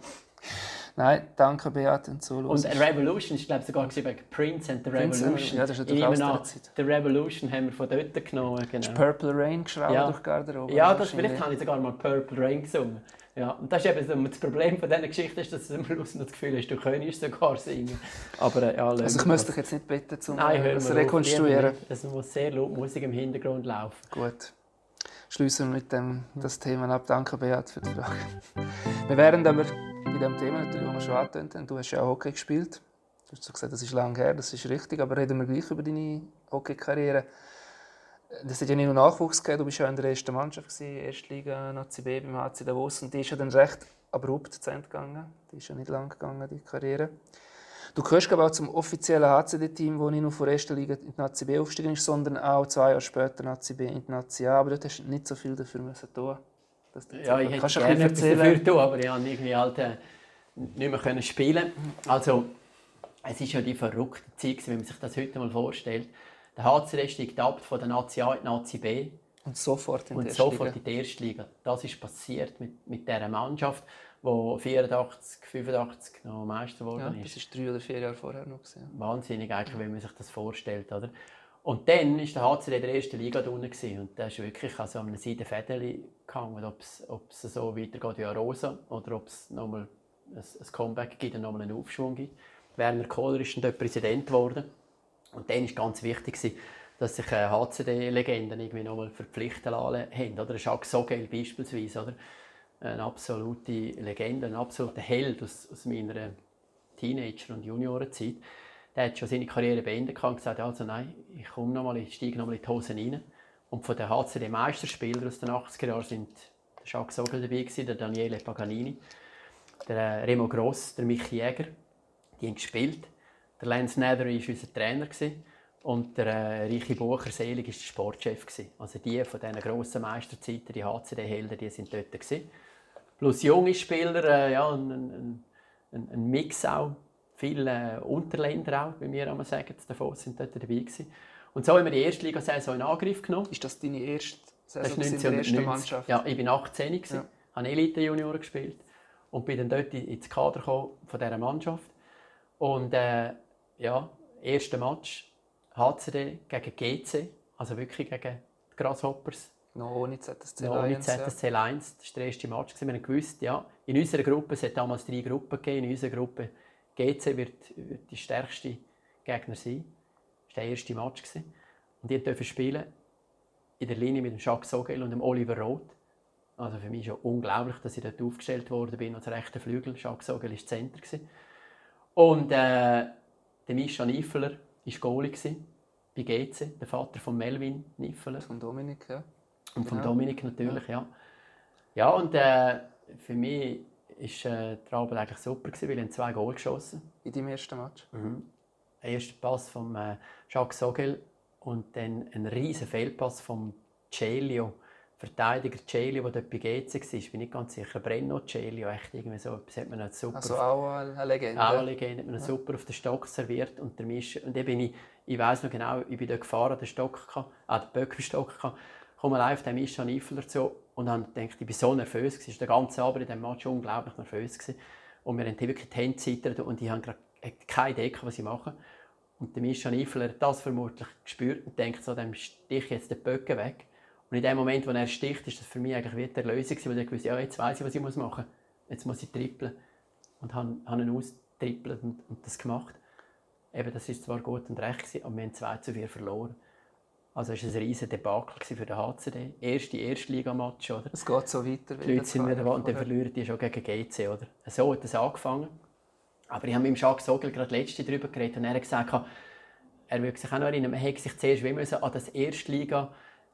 Nein, danke Beat und so. Und Revolution ist glaube ich sogar bei Prince and the Revolution. Prince, ja, das ist natürlich aus der Zeit. The Revolution haben wir von dort genommen. Genau. Purple Rain geschraubt ja. durch Garderobe. Ja, das, vielleicht habe ich sogar mal Purple Rain gesungen. Ja, und das ist eben das Problem von dieser Geschichte, ist, dass du am Schluss das Gefühl hast, du könntest sogar singen. Aber, äh, ja, also ich müsste dich jetzt nicht bitten, um das rekonstruieren. Es muss sehr laut Musik im Hintergrund laufen. Gut. Schließen wir mit dem das Thema ab. Danke, Beat, für die Frage. Wir wären aber bei dem Thema, natürlich, das wir schon angetönt haben, du hast ja auch Hockey gespielt. Du hast gesagt, das ist lange her, das ist richtig, aber reden wir gleich über deine Hockey-Karriere. Das hat ja nicht nur Nachwuchs gegeben, du bist ja in der ersten Mannschaft, gewesen, Erstliga, Nazi B beim HC Davos und die ist ja dann recht abrupt zu Ende gegangen. Die ist ja nicht lang gegangen, die Karriere. Du gehörst aber auch zum offiziellen HCD-Team, das nicht nur von der ersten Liga in die Nazi B aufgestiegen ist, sondern auch zwei Jahre später Nazi B in die Nazi A. Aber dort hast du nicht so viel dafür müssen tun. Ja, ich hätte gerne etwas dafür tun, aber ich konnte irgendwie halt, äh, nicht mehr können spielen. Also, es ist ja die verrückte Zeit, wenn man sich das heute mal vorstellt. Der HCD steigt ab von der Nazi A in die Nazi B. Und sofort in, und sofort in die erste Liga. Das ist passiert mit, mit dieser Mannschaft wo 84, 85 noch Meister geworden ja, ist. Das war drei oder vier Jahre vorher noch. Gewesen. Wahnsinnig eigentlich, wenn man sich das vorstellt. Oder? Und dann war der HCD in der ersten Liga drin und da ist wirklich also an einem Seidenfädeli gehangen, ob es so weitergeht wie Rosa oder ob es nochmal ein, ein Comeback gibt und nochmal einen Aufschwung gibt. Werner Kohler ist dann dort Präsident geworden und dann war ganz wichtig, dass sich HCD-Legenden irgendwie nochmal verpflichten lassen haben. Oder Jacques Sogel beispielsweise. Oder? eine absolute Legende, ein absoluter Held aus, aus meiner Teenager- und Juniorenzeit. Der hat schon seine Karriere beendet und gesagt, also nein, ich komme noch mal, ich steige nochmal in die Hosen rein. Und von den HCD-Meisterspielern aus den 80er Jahren sind der Jacques Sogel dabei, der Daniele Paganini, der Remo Gross, der Michi Jäger. Die haben gespielt. Der Lance Nethery war unser Trainer. Gewesen. Und der äh, Reiche Bucher Selig war der Sportchef. Gewesen. Also die von diesen grossen Meisterzeiten, die HCD-Helden, die sind dort. Gewesen. Plus junge Spieler, äh, ja, ein, ein, ein, ein, Mix auch. Viele äh, Unterländer auch, wie wir immer sagen, davon sind dort dabei gewesen. Und so haben wir die erste Liga-Saison in Angriff genommen. Ist das deine erste Saison das ist 1990. in der ersten Mannschaft? Ja, ich war 18 ja. habe Elite-Junioren gespielt und bin dann dort ins Kader gekommen von dieser Mannschaft. Und äh, ja, erster Match HCD gegen GC, also wirklich gegen die Grasshoppers. Noch ohne ZSC Noch ohne ZSC ja. 1. Das war der erste Match. Wir haben gewusst, ja, in unserer Gruppe, es hat damals drei Gruppen gegeben, in unserer Gruppe GC wird, wird die stärkste Gegner sein. Das war der erste Match. Und die durften spielen in der Linie mit dem Jacques Sogel und dem Oliver Roth. Also für mich schon unglaublich, dass ich dort aufgestellt worden bin als rechter Flügel. Jacques Sogel war Center. Und äh, der Mischa Niffeler war Goalie bei GC, der Vater von Melvin Niffeler. Von Dominik, ja. Und von genau. Dominik natürlich, ja. Ja, und äh, für mich war äh, der Abend eigentlich super, gewesen, weil er zwei Goal geschossen In deinem ersten Match? Mhm. Erster Pass von äh, Jacques Sogel und dann ein riesen Fehlpass von Celio Verteidiger Celio, der dort bei GC war, ich bin nicht ganz sicher, Brenno Celio, echt irgendwie so etwas hat man super... Also auch eine Legende. Auch eine Legende, hat man ja. super auf den Stock serviert und der Misch, und bin ich, ich weiss noch genau, ich bin dort gefahren, den Stock, ah, den Böckenstock, komme live auf den Mischa Eifler zu und habe gedacht, ich bin so nervös gewesen, der ganze Abend in diesem Match unglaublich nervös gewesen. und wir haben wirklich die Hände zittert und ich habe keine Idee, was ich mache. Und der Mischa Eifler hat das vermutlich gespürt und denkt so, dem stich jetzt den Böcken weg. Und in dem Moment, wo er sticht, ist das für mich eigentlich wie die Erlösung, weil ich wusste, ja, jetzt weiß ich, was ich machen muss. Jetzt muss ich trippeln. Und habe, habe ihn austrippelt und, und das gemacht. Eben, das ist zwar gut und recht, gewesen, aber wir haben 2 zu 4 verloren. Also es war ein riesiges Debakel für den HCD. Erste Erstligamatch, oder? Es geht so weiter. Die Leute sind wieder und dann verlieren die schon gegen GC, oder? So hat es angefangen. Aber ich habe mit dem Jacques Sogel gerade letzte darüber geredet und er hat gesagt, er würde sich auch noch erinnern, man hätte sich zuerst wie müssen an das Erstliga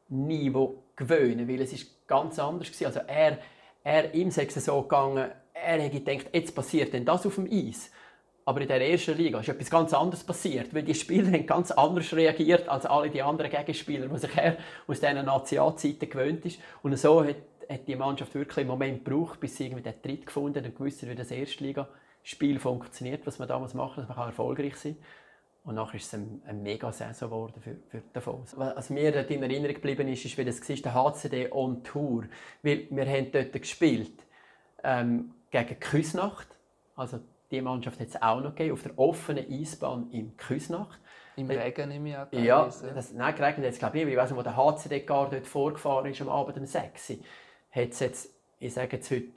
Niveau gewöhnen, weil es ist ganz anders war. Also er, er ihm sei es so gegangen, er hätte gedacht, jetzt passiert denn das auf dem Eis. Aber in der ersten Liga ist etwas ganz anderes passiert, weil die Spieler haben ganz anders reagiert als alle die anderen Gegenspieler, die sich aus diesen Nationalzeiten gewöhnt ist. Und so hat, hat die Mannschaft wirklich einen Moment gebraucht, bis sie irgendwie den Tritt gefunden und gewusst, wie das Erstligaspiel funktioniert, was man damals macht, dass man erfolgreich sein kann. Und nachher ist es eine, eine Mega-Saison geworden für, für den Fonds. Was mir dort in Erinnerung geblieben ist, ist, wie das war, der HCD on Tour. Weil wir haben dort gespielt ähm, gegen Küsnacht. Also die Mannschaft hat es auch noch gegeben, auf der offenen Eisbahn in Küsnacht. Im Regen nehme ich an. Ja, das, nein, geregnet jetzt glaube ich weiß nicht, wo der HCD gar dort vorgefahren ist am Abend um 6 Uhr. Hat es jetzt, ich sage jetzt heute,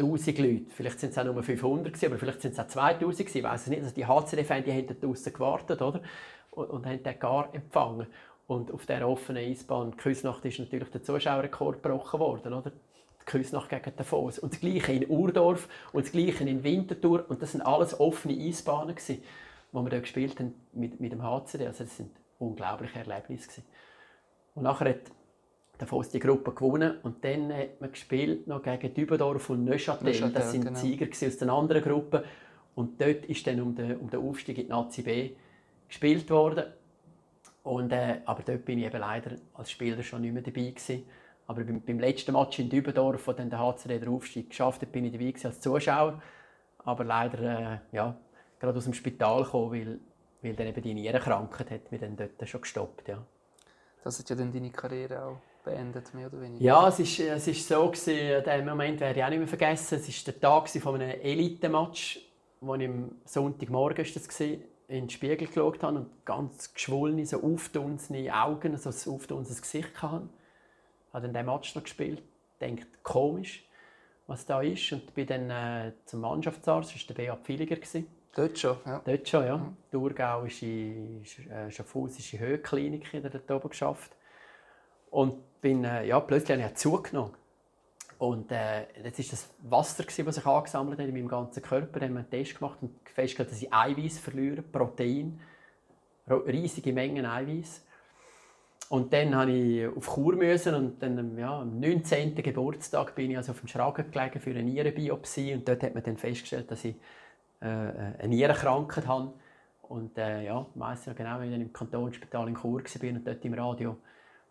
1000 Leute. Vielleicht sind es auch nur 500 gewesen, aber vielleicht sind es auch 2000 gewesen. Ich weiß es nicht. Also die HCD-Fans, die haben draußen gewartet, oder? Und, und haben den gar empfangen. Und auf dieser offenen Eisbahn, Küsnacht, ist natürlich der Zuschauerrekord gebrochen worden, oder? Die Küsnacht gegen den Foss. Und das Gleiche in Urdorf und das Gleiche in Winterthur. Und das sind alles offene Eisbahnen gewesen, wo wir dort gespielt haben mit, mit dem HCD. Also das sind unglaubliche Erlebnisse gewesen. Und nachher hat Davon ist die Gruppe gewonnen und dann hat man gespielt noch gegen Dübendorf und Neuchâtel. Neuchâtel das sind genau. Sieger aus den anderen Gruppen. Und dort ist dann um den, um den Aufstieg in die Nazi B gespielt worden. Und, äh, aber dort bin ich eben leider als Spieler schon nicht mehr dabei gewesen. Aber beim, beim letzten Match in Dübendorf, wo dann der HCD den Aufstieg geschafft hat, bin ich dabei als Zuschauer. Aber leider äh, ja, gerade aus dem Spital gekommen, weil, weil dann eben die Nierenkrankheit hat mich dann dort schon gestoppt. Ja. Das hat ja dann deine Karriere auch beendet, mehr oder weniger? Ja, es ist, es ist so, gewesen, den Moment werde ich auch nicht mehr vergessen. Es war der Tag von einem Elite-Match, wo ich am Sonntagmorgen das gewesen, in den Spiegel geschaut habe und ganz geschwollene, so aufdunsene Augen, so ein aufdunses Gesicht hatte. Ich habe dann diesen Match noch gespielt, denkt komisch, was da ist und bin dann äh, zum Mannschaftsarzt, das war der Beat Pfiliger. Dort schon, ja. Dort schon, ja. Mhm. Thurgau ist in äh, Schaffhausische Höheklinik, in der oben geschafft. Und bin, äh, ja, plötzlich habe ich zugenommen. Und äh, das war das Wasser, das sich angesammelt hat in meinem ganzen Körper. Dann haben wir einen Test gemacht und festgestellt, dass ich Eiweiß verliere, Protein, riesige Mengen Eiweiß. Und dann musste ich auf Kur müssen und dann ja, am 19. Geburtstag bin ich also auf dem Schragen gelegen für eine Nierenbiopsie und dort hat man dann festgestellt, dass ich äh, eine Nierenkrankheit habe Und äh, ja, meistens genau, wenn ich im Kantonsspital in Chur war und dort im Radio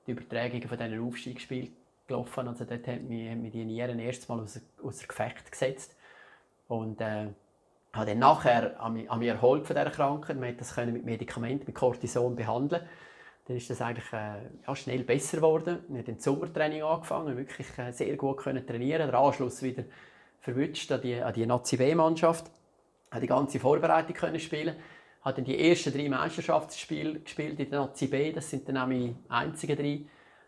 die Übertragungen von diesen Aufstiegsspielen gelaufen. Also dort haben mich, haben mich die Nieren erst mal aus, aus Gefecht gesetzt. Und äh, habe dann nachher an mich, an mich erholt von dieser Krankheit. Man konnte das mit Medikamenten, mit Cortison behandeln. Dann ist das eigentlich äh, ja, schnell besser geworden. Ich habe dann Sommertraining angefangen, wirklich äh, sehr gut können trainieren. Der Anschluss wieder verwünscht an die, an die Nazi B-Mannschaft. Habe die ganze Vorbereitung können spielen. Habe dann die ersten drei Meisterschaftsspiele gespielt in der Nazi B. Das sind dann auch meine einzigen drei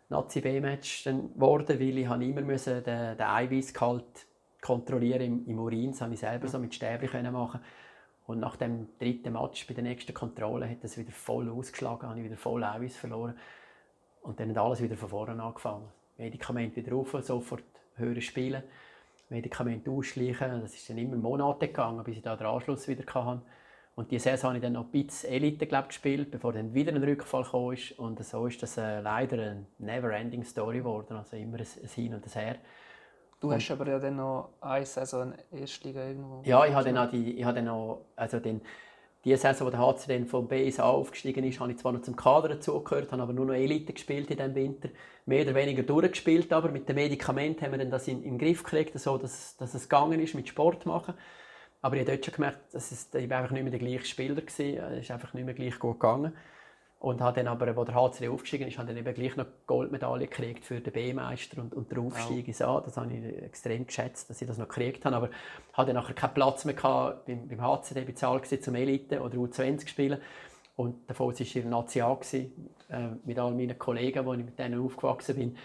Nazi B-Match geworden, weil ich immer müssen den, den Eiweißgehalt kontrollieren im, im Urin. Das konnte ich selber so mit Stäbchen machen. Und nach dem dritten Match bei der nächsten Kontrolle hat das wieder voll ausgeschlagen, habe ich wieder voll Eiweiß verloren. Und dann hat alles wieder von vorne angefangen. Medikamente wieder rauf, sofort höher spielen, Medikamente ausschleichen. Das ist dann immer Monate gegangen, bis ich da den Anschluss wieder hatte. Und diese Saison habe ich dann noch ein bisschen Elite glaub, gespielt, bevor dann wieder ein Rückfall kam. Und so ist das äh, leider eine never-ending Story geworden. Also immer ein, ein Hin und ein Her. Du hast aber ja dann noch eine Saison Erstliga irgendwo. Ja, ich habe dann auch die, ich habe dann noch, also dann, die Saison, wo der HC dann vom BSA aufgestiegen ist, habe ich zwar noch zum Kader dazugehört, habe aber nur noch Elite gespielt in diesem Winter. Mehr oder weniger durchgespielt, aber mit den Medikamenten haben wir dann das in, den Griff gekriegt, so dass, dass es gegangen ist mit Sport machen. Aber ich habe dort schon gemerkt, dass es, ich war einfach nicht mehr der gleiche Spieler war. Es ist einfach nicht mehr gleich gut gegangen. Und habe dann aber, als der HCD aufgestiegen ist, dann eben gleich noch Goldmedaille gekriegt für den B-Meister und, und den Aufstieg ins A. Das habe ich extrem geschätzt, dass ich das noch gekriegt habe. Aber ich hatte nachher keinen Platz mehr gehabt, beim, beim HCD bezahlt zum Elite oder U20 spielen. Und davor war ich in der Nazi A, äh, mit all meinen Kollegen, wo ich mit denen aufgewachsen bin.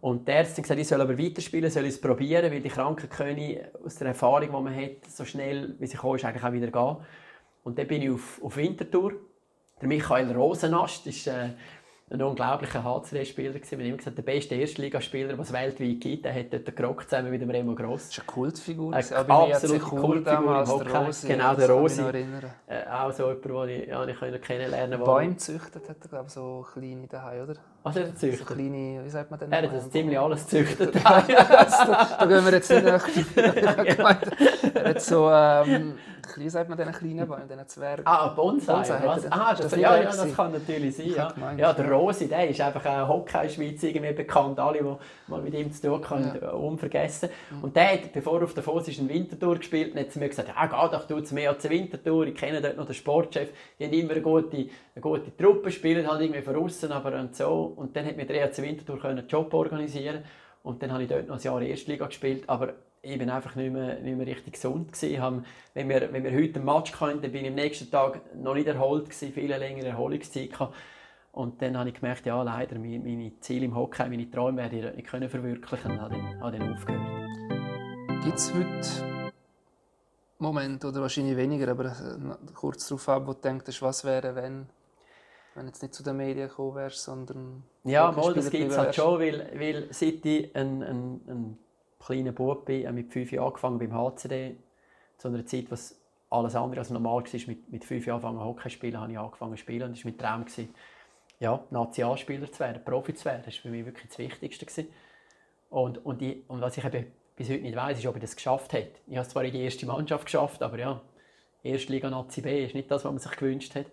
Und der hat gesagt, ich soll aber weiterspielen, soll es probieren, weil die Kranken können aus der Erfahrung, die man hat, so schnell wie sie kommen, ist eigentlich auch wieder gehen. Und dann bin ich auf, auf Winterthur. Der Michael Rosenast ist äh, ein unglaublicher HCD-Spieler. Wir haben immer gesagt, der beste Erstligaspieler, den es weltweit gibt. Er hat dort gerockt zusammen mit dem Remo Gross. Das ist eine Kultfigur. Eine absolute Kultfigur im Hockey. Genau, der Rosi. Äh, auch so jemand, den ich, ja, ich kennenlernen konnte. Bäume züchtet hat er, glaube ich, so kleine daheim, oder? Was er züchtet? So kleine, wie sagt man denn? Er hat das ziemlich alles züchtet. da gehen wir jetzt nicht nach. er hat so... Ähm, wie sagt man diesen kleinen Bäumen, diesen Zwergen? Ah, Bonsai. Bonsai was? Ah, das, ja, ja, das kann natürlich sein. Ja, gemeint, ja der Rosi, der ist einfach ein Hockey-Schweiz irgendwie bekannt. Alle, die mal mit ihm zu tun haben, ja. unvergessen. Mhm. Und der hat, bevor er auf der Foss ist, einen Wintertour gespielt und hat zu mir gesagt, ja, geh doch du zu mir zur Wintertour. Ich kenne dort noch den Sportchef. Die haben immer eine gute, eine gute Truppe, spielen halt irgendwie von außen, aber und so. Und dann hat mir der zur Wintertour einen Job organisieren und dann habe ich dort noch ein Jahr Erstliga gespielt. Aber ich bin einfach nicht mehr, nicht mehr richtig gesund gewesen. wenn, wir, wenn wir heute ein Match hatten, dann bin ich am nächsten Tag noch nicht erholt gewesen, viele längere Erholungszeit gehabt. Und dann habe ich gemerkt, ja, leider, meine Ziele im Hockey, meine Träume werde ich nicht können verwirklichen und habe dann, habe dann aufgehört. Gibt es heute Momente, oder wahrscheinlich weniger, aber äh, kurz darauf ab, wo du denkst, was wäre, wenn wenn jetzt nicht zu den Medien gekommen wärst, sondern... Ja, mal, das gibt es halt schon, weil, weil seit ich ein, ein, ein kleiner Bub bin, äh, mit fünf Jahren angefangen beim HCD, zu einer Zeit, was alles andere als normal war, mit, mit fünf Jahren angefangen Hockey spielen, habe ich angefangen zu spielen und das war mein Traum, gewesen, ja, Nationalspieler zu werden, Profi zu werden. Das war für mich wirklich das Wichtigste. Gewesen. Und, und, ich, und was ich bis heute nicht weiß, ist, ob ich das geschafft hätte. Ich habe es zwar in die erste Mannschaft geschafft, aber ja, Erstliga Nazi B ist nicht das, was man sich gewünscht hat.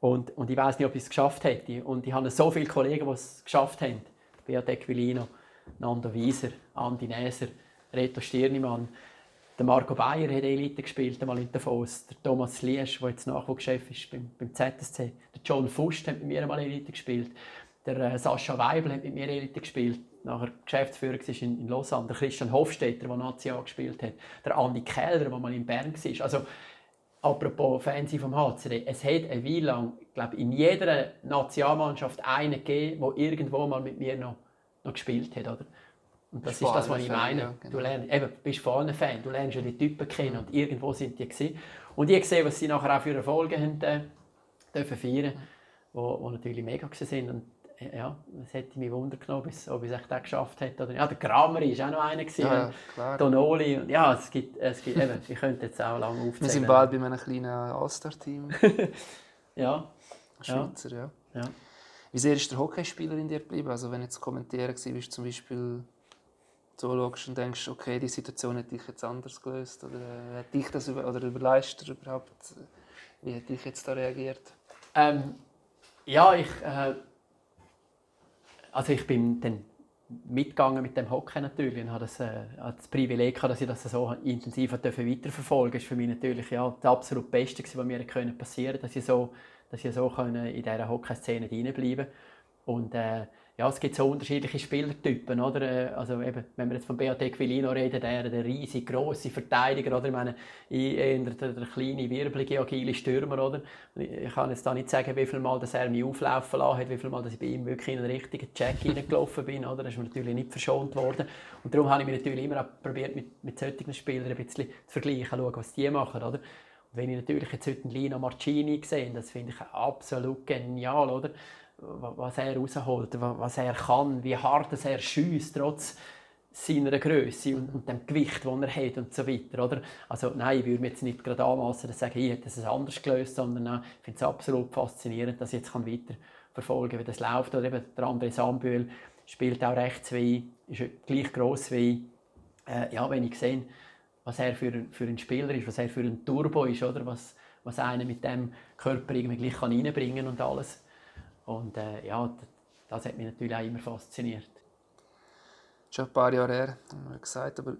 Und, und ich weiß nicht, ob ich es geschafft hätte. Und ich habe so viele Kollegen, die es geschafft haben. Beat Equilino, Nando Wieser, Andi Näser, Reto Stirnimann. Der Marco Bayer hat Elite gespielt, einmal in Davos. Der Thomas Liesch, der jetzt Nachwuchschef ist beim, beim ZSC. Der John Fust hat mit mir einmal Elite gespielt. Der äh, Sascha Weibel hat mit mir Elite gespielt. Nachher Geschäftsführer war in, in Lausanne. Der Christian Hofstetter, der Nazi gespielt hat. Der Andi Keller, der mal in Bern war. Also, apropos Fans vom HCD, es hat eine Weile lang, glaube, in jeder Nationalmannschaft einen gegeben, der irgendwo mal mit mir noch noch gespielt hat. Oder? Und das ist das, was ich meine. Ja, genau. Du lernst, eben, bist vor allem Fan, du lernst ja die Typen kennen mhm. und irgendwo sind die gewesen. Und ich sehe, was sie nachher auch für Erfolge haben äh, dürfen feiern, mhm. wo, wo natürlich mega sind. Und äh, ja, es hätte mich Wunder genommen, bis, ob ich es das geschafft hätte. Oder, ja, der Kramer war auch noch einer. Gewesen, ja, klar. Donoli. Ja, es gibt, es gibt eben, ich könnte jetzt auch lange aufzählen. Wir sind bald bei einem kleinen All-Star-Team. ja. Schweizer, ja. ja. Wie sehr ist der Hockeyspieler in dir geblieben? Also wenn jetzt kommentieren warst, zum Beispiel so schaust und denkst, okay, die Situation hätte ich jetzt anders gelöst oder äh, hätte ich das über, oder überleistet überhaupt? Wie hat dich jetzt da reagiert? Ähm, ja, ich, äh, also ich bin dann mitgegangen mit dem Hockey natürlich und habe das, äh, das Privileg gehabt, dass ich das so intensiv weiterverfolgen durfte. Das war für mich natürlich ja, das absolut Beste, was mir passieren konnte, dass ich so, dass ich so in dieser Hockey-Szene bleiben Und äh, ja, es gibt so unterschiedliche Spielertypen, oder? Äh, also eben, wenn wir jetzt von Beat Quilino reden, der, der riesig große Verteidiger, oder? Ich meine, eher der, der kleine, wirbelige, agile Stürmer, oder? Ich kann jetzt da nicht sagen, wie viel Mal dass er mich auflaufen lassen hat, wie viel Mal dass ich bei ihm wirklich in einen richtigen Check hineingelaufen bin, oder? Da ist mir natürlich nicht verschont worden. Und darum habe ich mich natürlich immer probiert, mit, mit solchen Spielern ein bisschen zu vergleichen, schauen, was die machen, oder? Und wenn ich natürlich jetzt heute Lino Marcini sehe, das finde ich absolut genial, oder? was er rausholt, was er kann, wie hart er schießt, trotz seiner Größe und, und, dem Gewicht, das er hat und so weiter. Oder? Also nein, ich würde mir jetzt nicht gerade anmassen, dass sagen, ich hätte es anders gelöst, sondern ich finde es absolut faszinierend, dass ich jetzt weiter verfolgen wie das läuft. Oder eben der André Sambühl spielt auch rechts wie ist gleich gross wie äh, ja, wenn ich sehe, was er für, für ein Spieler ist, was er für ein Turbo ist, oder? Was, was einer mit dem Körper irgendwie gleich kann reinbringen und alles. Und äh, ja, das hat mich natürlich auch immer fasziniert. Schon ein paar Jahre her, haben wir gesagt, aber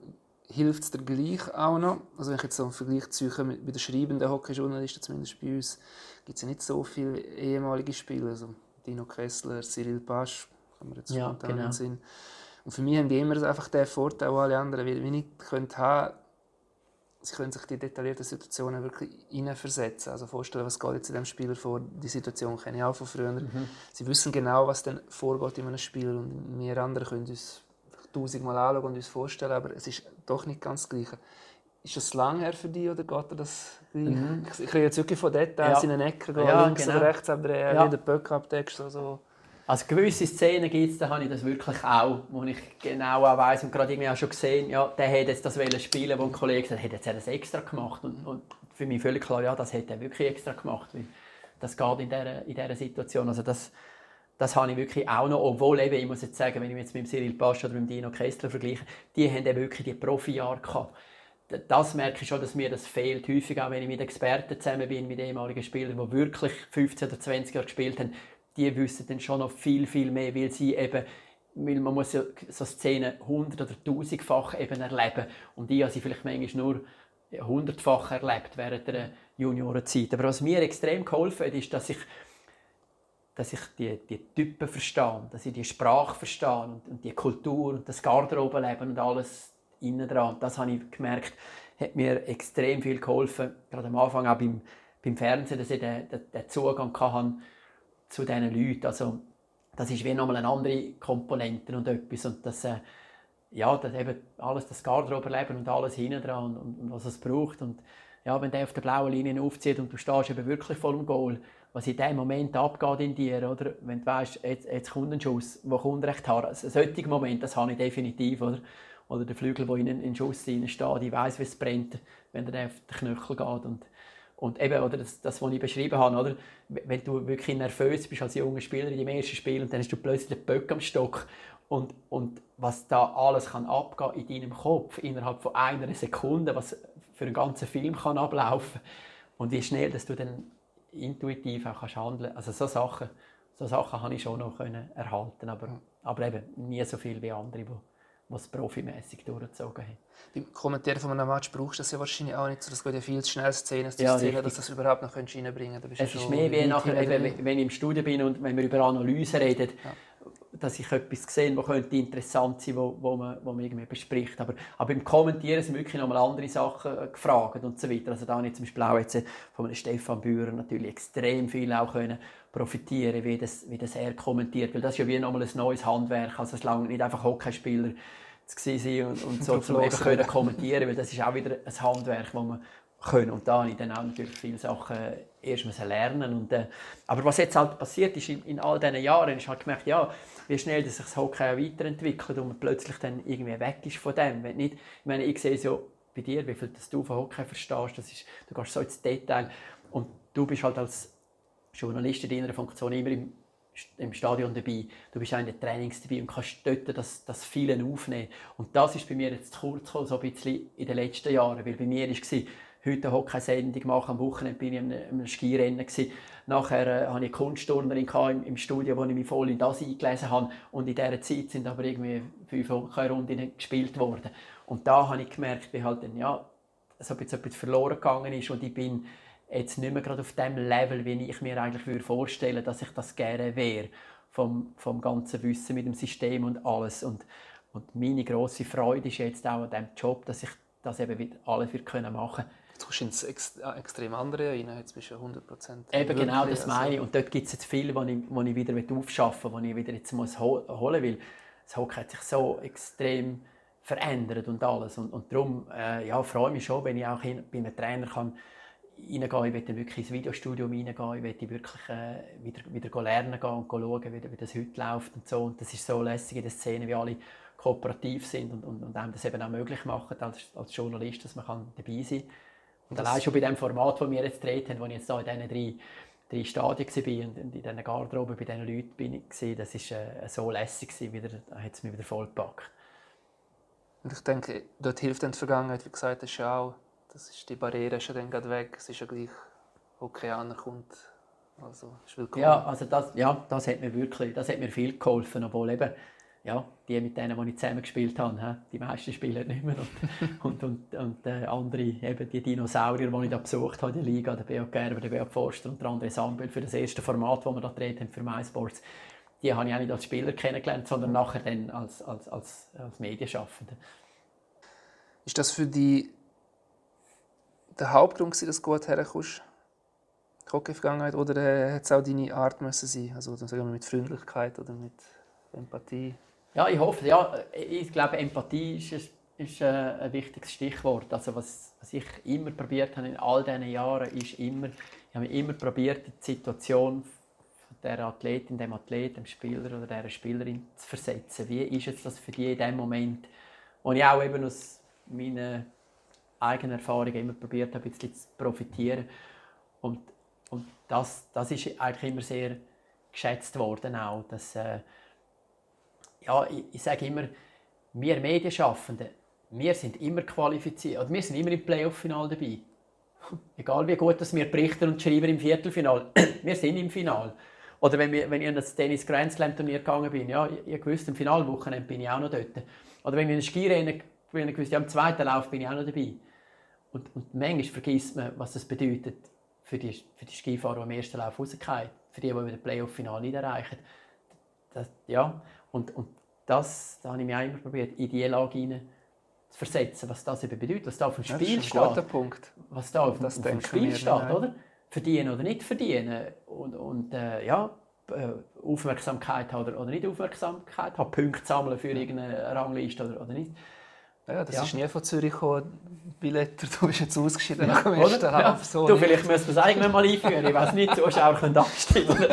hilft es dir gleich auch noch? Also wenn ich jetzt so einen Vergleich ziehe mit, mit den schreibenden Hockeyjournalisten, zumindest bei uns, gibt es ja nicht so viele ehemalige Spieler, also Dino Kessler, Cyril Pasch, haben wir jetzt ja, spontan genau. Sinn. Und für mich haben die immer einfach den Vorteil, den alle anderen wie nicht können haben sie können sich die detaillierten Situationen wirklich hineinversetzen. Also vorstellen, was geht jetzt in dem Spieler vor. Die Situation kenne ich auch von früher. Mhm. Sie wissen genau, was dann vorgeht in einem Spiel und wir anderen können uns tausendmal anschauen und uns vorstellen, aber es ist doch nicht ganz das Gleiche. Ist das lang her für dich oder geht das mhm. Ich kriege jetzt wirklich von Details ja. in den Ecken, ja, links genau. oder rechts abdrehen, ja. den Böck abdeckst. Also. Also gewisse Szenen gibt es, da habe ich das wirklich auch, wo ich genau auch weiss und gerade irgendwie auch schon gesehen, ja, der hätte jetzt das spielen, wo ein Kollege gesagt hat, hat das extra gemacht und, und, für mich völlig klar, ja, das hätte er wirklich extra gemacht, weil das geht in dieser, in dieser Situation. Also das, das habe ich wirklich auch noch, obwohl eben, ich muss jetzt sagen, wenn ich mich jetzt mit Cyril Pasch oder mit Dino Kessler vergleiche, die haben eben wirklich die Profi-Jahre gehabt. Das merke ich schon, dass mir das fehlt. Häufig auch, wenn ich mit Experten zusammen bin, mit ehemaligen Spielern, die wirklich 15 oder 20 Jahre gespielt haben, die wissen dann schon noch viel, viel mehr, weil sie eben weil man muss ja so Szenen hundert- oder tausendfach eben erleben und ich habe sie vielleicht manchmal nur hundertfach erlebt während der Juniorenzeit. Aber was mir extrem geholfen hat, ist, dass ich, dass ich die, die Typen verstehe, dass ich die Sprache verstehe und, und die Kultur und das Garderobenleben und alles innen dran. Das habe ich gemerkt, hat mir extrem viel geholfen, gerade am Anfang auch beim, beim Fernsehen, dass ich den, den, den Zugang hatte zu diesen Leuten. Also, das ist wie nochmal eine andere Komponente und etwas. Und das, äh, ja, das eben alles, das Garderoberleben und alles hinten dran und, und, und, was es braucht. Und ja, wenn der auf der blauen Linie aufzieht und du stehst eben wirklich vor dem Goal, was in dem Moment abgeht in dir, oder? Wenn du weißt, jetzt, jetzt kommt ein Schuss, wo kommt recht hart. Ein solcher Moment, das habe ich definitiv, oder? Oder der Flügel, der in einen Schuss steht, ich weiß, wie es brennt, wenn der auf den Knöchel geht. Und und eben, oder das, das, was ich beschrieben habe, oder? wenn du wirklich nervös bist als junger Spieler in deinem ersten Spiel und dann hast du plötzlich den Böck am Stock. Und, und was da alles kann abgehen in deinem Kopf innerhalb von einer Sekunde, was für einen ganzen Film kann ablaufen. Und wie schnell, dass du dann intuitiv auch kannst handeln. Also so Sachen, so Sachen habe ich schon noch können erhalten, aber, aber eben nie so viel wie andere, die was profimäßig durchgezogen haben. Beim Kommentieren von einem Match brauchst du das ja wahrscheinlich auch nicht so. Das geht ja viel zu schnell, Szenen zu ja, Szenen, dass du das überhaupt noch reinbringen kannst. Es ist mehr wie nachher, eben, wenn ich im Studio bin und wenn wir über Analyse reden, ja. Dass ich etwas sehe, das könnte interessant sein, wo, wo, man, wo man irgendwie bespricht. Aber, aber beim Kommentieren sind wirklich noch mal andere Sachen äh, gefragt und so weiter. Also da habe ich zum Beispiel auch jetzt von einem Stefan Bührer natürlich extrem viel auch können profitieren, wie das, wie das er kommentiert. Weil das ist ja wie nochmal ein neues Handwerk. Also es lange nicht einfach Hockeyspieler zu sein und, und so eben können kommentieren, weil das ist auch wieder ein Handwerk, das man können. Und da habe ich dann auch natürlich viele Sachen erst lernen und, äh, Aber was jetzt halt passiert ist in, in all diesen Jahren, ist halt gemerkt, ja, wie schnell dass sich das Hockey weiterentwickelt und man plötzlich dann irgendwie weg ist von dem. Wenn nicht, ich meine, ich sehe so bei dir, wie viel dass du von Hockey verstehst, das ist, du gehst so ins Detail und du bist halt als Journalist in deiner Funktion immer im, im Stadion dabei, du bist auch in den Trainings dabei und kannst dort das, das Vielen aufnehmen. Und das ist bei mir jetzt kurz gekommen, so ein bisschen in den letzten Jahren, weil bei mir war heute Hockey-Sendung mache. Am Wochenende bin ich in Skirennen. Gewesen. Nachher äh, hatte ich eine Kunstturnerin im, im Studio, wo ich mich voll in das eingelesen habe. Und in dieser Zeit sind aber irgendwie fünf Hockey-Runden gespielt worden. Und da habe ich gemerkt, wie halt dann, ja, so etwas verloren gegangen ist und ich bin jetzt nicht mehr gerade auf dem Level, wie ich mir eigentlich würde vorstellen dass ich das gerne wäre. Vom, vom ganzen Wissen mit dem System und alles. Und, und meine grosse Freude ist jetzt auch an diesem Job, dass ich das eben alles für können machen Jetzt kommst du ins ex extrem andere rein, jetzt bist du 100 Eben genau, das also meine ich. Und dort gibt es jetzt viel, was ich, was ich wieder aufschaffen will, was ich wieder jetzt muss holen will. Das Hockey hat sich so extrem verändert und alles. Und, und darum äh, ja, freue ich mich schon, wenn ich auch in, bei einem Trainer kann reingehen, ich möchte wirklich ins Videostudio reingehen, ich möchte wirklich äh, wieder, wieder lernen gehen und schauen, wie, wie das heute läuft und so. Und das ist so lässig in der Szene, wie alle kooperativ sind und, und, und einem das eben auch möglich machen als, als Journalist, dass man kann dabei sein kann. Und allein schon bei dem Format, das wir jetzt gedreht haben, wo ich jetzt da in diesen drei, drei Stadien war und in diesen Garderoben bei diesen Leuten bin ich, das war äh, so lässig, wieder, da hat es mich wieder voll gepackt. Und ich denke, dort hilft dann die Vergangenheit, wie gesagt hast, auch, das ist die Barriere ist ja dann gerade weg, es ist ja gleich, okay, einer kommt, also ist willkommen. Ja, also das, ja, das hat mir wirklich, das hat mir viel geholfen, obwohl eben, ja, die mit denen, die ich zusammen gespielt habe, die meisten spielen nicht mehr. Und, und, und, und äh, andere, eben die Dinosaurier, die ich da besucht habe, die Liga, der Beat Gerber, der Beat Forster und der André Sambel für das erste Format, das wir da gedreht haben für MySports, die habe ich auch nicht als Spieler kennengelernt, sondern nachher dann als, als, als, als Medienschaffender. Ist das für dich der Hauptgrund, dass du gut herkommst? Hockey-Vergangenheit? Oder äh, hat es auch deine Art müssen sein? Also sagen wir mit Freundlichkeit oder mit Empathie? Ja, ich hoffe, ja. Ich glaube, Empathie ist, ein, ist äh, ein wichtiges Stichwort. Also was, was ich immer probiert habe in all diesen Jahren, ist immer, ich habe immer probiert, die Situation der Athletin, dem Athlet, dem Spieler oder der Spielerin zu versetzen. Wie ist es das für die in dem Moment, wo ich auch eben aus meinen eigenen Erfahrungen immer probiert habe, ein bisschen zu profitieren. Und, und das, das ist eigentlich immer sehr geschätzt worden auch, dass äh, ja, ich, ich sage immer, wir Medienschaffenden, wir sind immer qualifiziert, oder wir sind immer im Playoff-Final dabei. Egal wie gut dass wir berichten und schreiben im Viertelfinal, wir sind im Final. Oder wenn, wir, wenn ich in das Tennis Grand Slam Turnier gegangen bin, ja, ich wusste, im Finalwochenende bin ich auch noch dort. Oder wenn ich in Skirennen bin, ich wusste, ja, im zweiten Lauf bin ich auch noch dabei. Und, und manchmal vergisst man, was das bedeutet für die, für die Skifahrer, die im ersten Lauf rausgehen, für die, die das Playoff-Final nicht erreichen. Das, ja, und, und das, da habe ich mich auch immer probiert, in diese Lage hinein zu versetzen, was das eben bedeutet, was da auf dem Spiel steht. Ein Punkt. Was da auf, das auf dem Spiel steht, oder? Verdienen oder nicht verdienen. Und, und äh, ja, äh, Aufmerksamkeit oder, oder nicht Aufmerksamkeit haben, Punkte sammeln für irgendeine Rangliste oder, oder nicht. Ja, das ja. ist nie von Zürich gekommen. Billetter, du bist jetzt ausgeschieden nach dem ersten ja. So du, vielleicht müssen wir es irgendwann mal einführen. Ich weiß nicht, Zuschauer können abstimmen.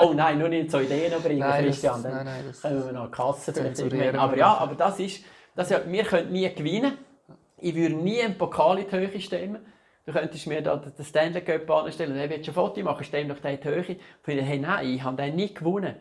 oh nein, nur nicht so Ideen bringen, nein, Christian. Dann nein, nein, das können wir noch eine Kasse vielleicht Aber ja, aber das ist, das ja, wir können nie gewinnen. Ich würde nie einen Pokal in die Höhe stemmen. Du könntest mir da den Stanley Cup anstellen, er wird schon ein Foto machen, stemm doch in die Höhe. Und ich hey, nein, ich habe den nie gewonnen.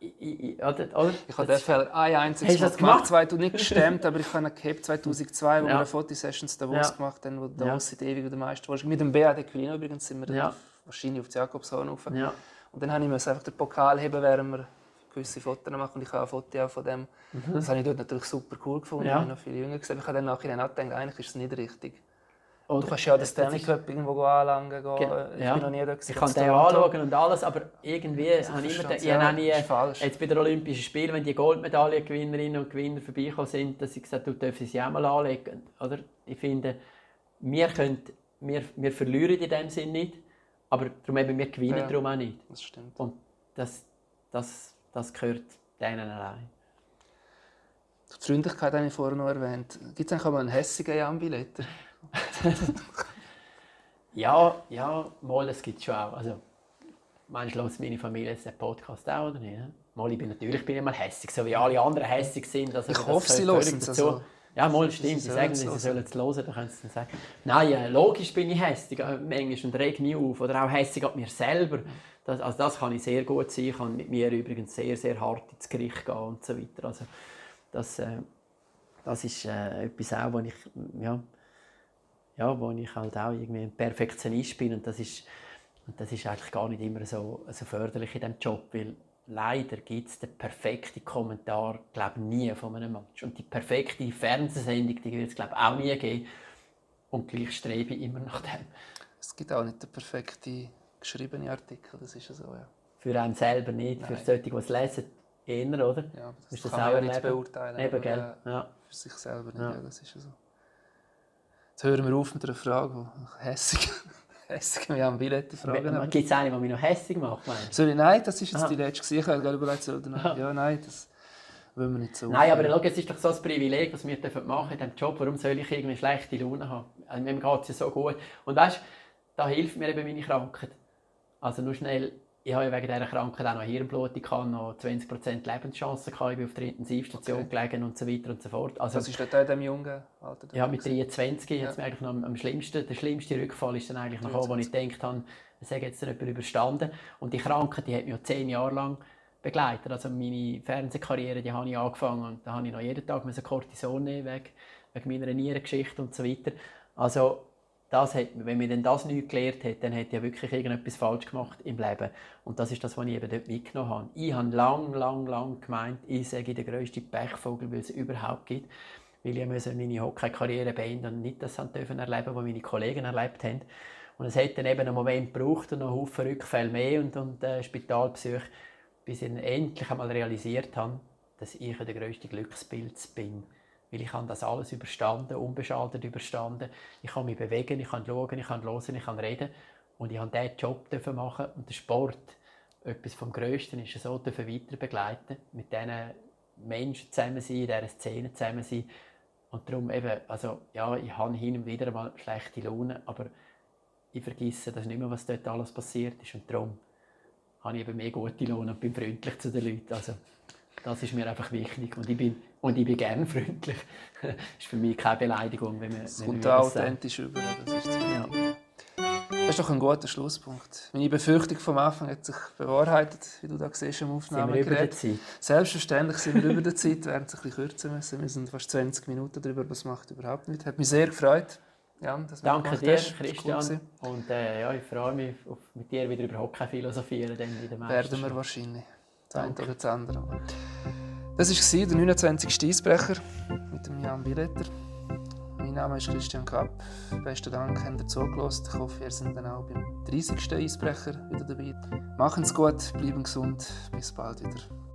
Ich, oder, oder? ich habe den Fall ein einziges Mal gemacht, zwei du nicht gestemmt, aber ich habe ihn gehabt 2002, wo ja. wir eine Fotosessions Davos ja. gemacht haben, wo Davos ja. ewig der Meister war. Mit dem Beat Equilino übrigens sind wir ja. wahrscheinlich auf die Jakobshorn rauf. Ja. Und dann habe ich einfach den Pokal heben, während wir gewisse Fotos machen und ich habe ein Foto von dem. Mhm. Das habe ich dort natürlich super cool gefunden, ja. ich noch viel jünger gesehen. Ich habe dann nachher gedacht, eigentlich ist es nicht richtig. Oder du kannst ja das Stanley Cup irgendwo anlangen gehen. Ich ja. bin noch nie da gewesen. Ich kann den anschauen und alles, aber irgendwie habe ich immer den, ich habe nie, jetzt bei den Olympischen Spielen, wenn die Goldmedaillengewinnerinnen und Gewinner vorbeikommen sind, dass ich gesagt du darfst sie auch mal anlegen. Oder? Ich finde, wir, können, wir, wir verlieren in dem Sinn nicht, aber darum eben, wir gewinnen ja, darum auch nicht. Das stimmt. Und das, das, das gehört denen allein. Die Freundlichkeit habe ich vorher noch erwähnt. Gibt es eigentlich auch mal einen hässigen Jan Billetter? ja, ja, mal, das gibt es schon auch. Also, meinst du, meine Familie jetzt den Podcast auch oder nicht? Mal, ich bin natürlich bin ich mal hässig, so wie alle anderen hässig sind. Also, ich hoffe, sie hören es. Also, ja, mal stimmt. Sie sagen, sie sollen es hören, dann können sie dann sagen. Nein, äh, logisch bin ich hässig, äh, manchmal und reg mich auf. Oder auch hässig an mir selber. Das, also das kann ich sehr gut sein. Ich kann mit mir übrigens sehr, sehr hart ins Gericht gehen und so weiter. Also, das, äh, das ist äh, etwas auch, wo ich, ja, ja, wo ich halt auch irgendwie ein Perfektionist bin und das ist, und das ist eigentlich gar nicht immer so, so förderlich in diesem Job, weil leider gibt es den perfekten Kommentar glaube nie von einem Match und die perfekte Fernsehsendung die wird es glaube auch nie geben und gleich strebe ich immer nach dem. Es gibt auch nicht den perfekten geschriebenen Artikel, das ist ja so, ja. Für einen selber nicht, Nein. für solche, die es lesen, eher, oder? Ja, das, das kann man ja nicht beurteilen. Eben, gell? Ja. Für sich selber nicht, ja. ja. das ist ja so. Jetzt hören wir auf mit einer Frage, die hässig hässig mich am Billett fragen. Gibt es eine, die mich noch hässig macht? Sorry, nein, das ist jetzt Aha. die letzte. Ich habe überlegt, oder nein. Ja, nein, das wollen wir nicht so. Nein, aber schau, es ist doch so ein Privileg, was wir machen in diesem Job. Warum soll ich irgendwie schlechte Laune haben? Also, mir geht es ja so gut. Und weißt du, da hilft mir eben meine Krankheit. Also nur schnell ich habe wegen dieser Krankheit auch noch Hirnblutung, gehabt, noch 20% Lebenschancen, gehabt, ich bin auf der Intensivstation okay. gelegen und so weiter und so fort. Also, Was ist dort in diesem jungen Alter? Ja, mit 23 ja. mir eigentlich noch am, am, schlimmsten, der schlimmste Rückfall ist dann eigentlich noch gekommen, wo ich gedacht habe, das hat jetzt jemand überstanden. Und die Krankheit, die hat mich ja zehn Jahre lang begleitet. Also meine Fernsehkarriere, die habe ich angefangen und da habe ich noch jeden Tag Cortison nehmen wegen, wegen meiner Nierengeschichte und so weiter. Also das hat, wenn mir denn das nicht gelernt hat, dann hätte ich wirklich irgendetwas falsch gemacht im Leben. Und das ist das, was ich eben dort mitgenommen habe. Ich habe lang, lang, lang gemeint, ich sage der grösste Pechvogel, weil es überhaupt gibt. Weil ich musste meine Hockey-Karriere beenden und nicht das erleben was meine Kollegen erlebt haben. Und es hat dann eben einen Moment gebraucht und noch einen Haufen Rückfälle mehr und, und äh, Spitalbesuche, bis ich endlich einmal realisiert habe, dass ich der grösste Glückspilz bin weil ich habe das alles überstanden, unbeschadet überstanden. Ich kann mich bewegen, ich kann schauen, ich kann hören, ich kann reden. Und ich durfte diesen Job machen und der Sport, etwas vom Größten, ist so weiter begleiten, mit diesen Menschen zusammen sein, in dieser Szene zusammen sein. Und darum eben, also ja, ich habe hin und wieder mal schlechte Laune, aber ich vergesse das nicht mehr, was dort alles passiert ist. Und darum habe ich eben mehr gute Laune und bin freundlich zu den Leuten. Also, das ist mir einfach wichtig. Und ich bin, und ich bin gerne freundlich. das ist für mich keine Beleidigung, wenn man Es kommt authentisch über, das ist zu ja. Das ist doch ein guter Schlusspunkt. Meine Befürchtung vom Anfang hat sich bewahrheitet, wie du da siehst im Aufnahmegerät. Selbstverständlich sind wir über der Zeit, werden es ein bisschen kürzer müssen. Wir sind fast 20 Minuten darüber, was macht überhaupt nicht. Hat mich sehr gefreut. Jan, dass Danke dir, hast. Christian. Cool und äh, ja, ich freue mich, auf, mit dir wieder über Hockey philosophieren. in der Werden wir wahrscheinlich. Das eine oder das andere. Das war der 29. Eisbrecher mit dem Jan Billetter. Mein Name ist Christian Kapp. Besten Dank, habt ihr zugelassen. Ich hoffe, ihr seid dann auch beim 30. Eisbrecher wieder dabei. Machen es gut, bleiben gesund. Bis bald wieder.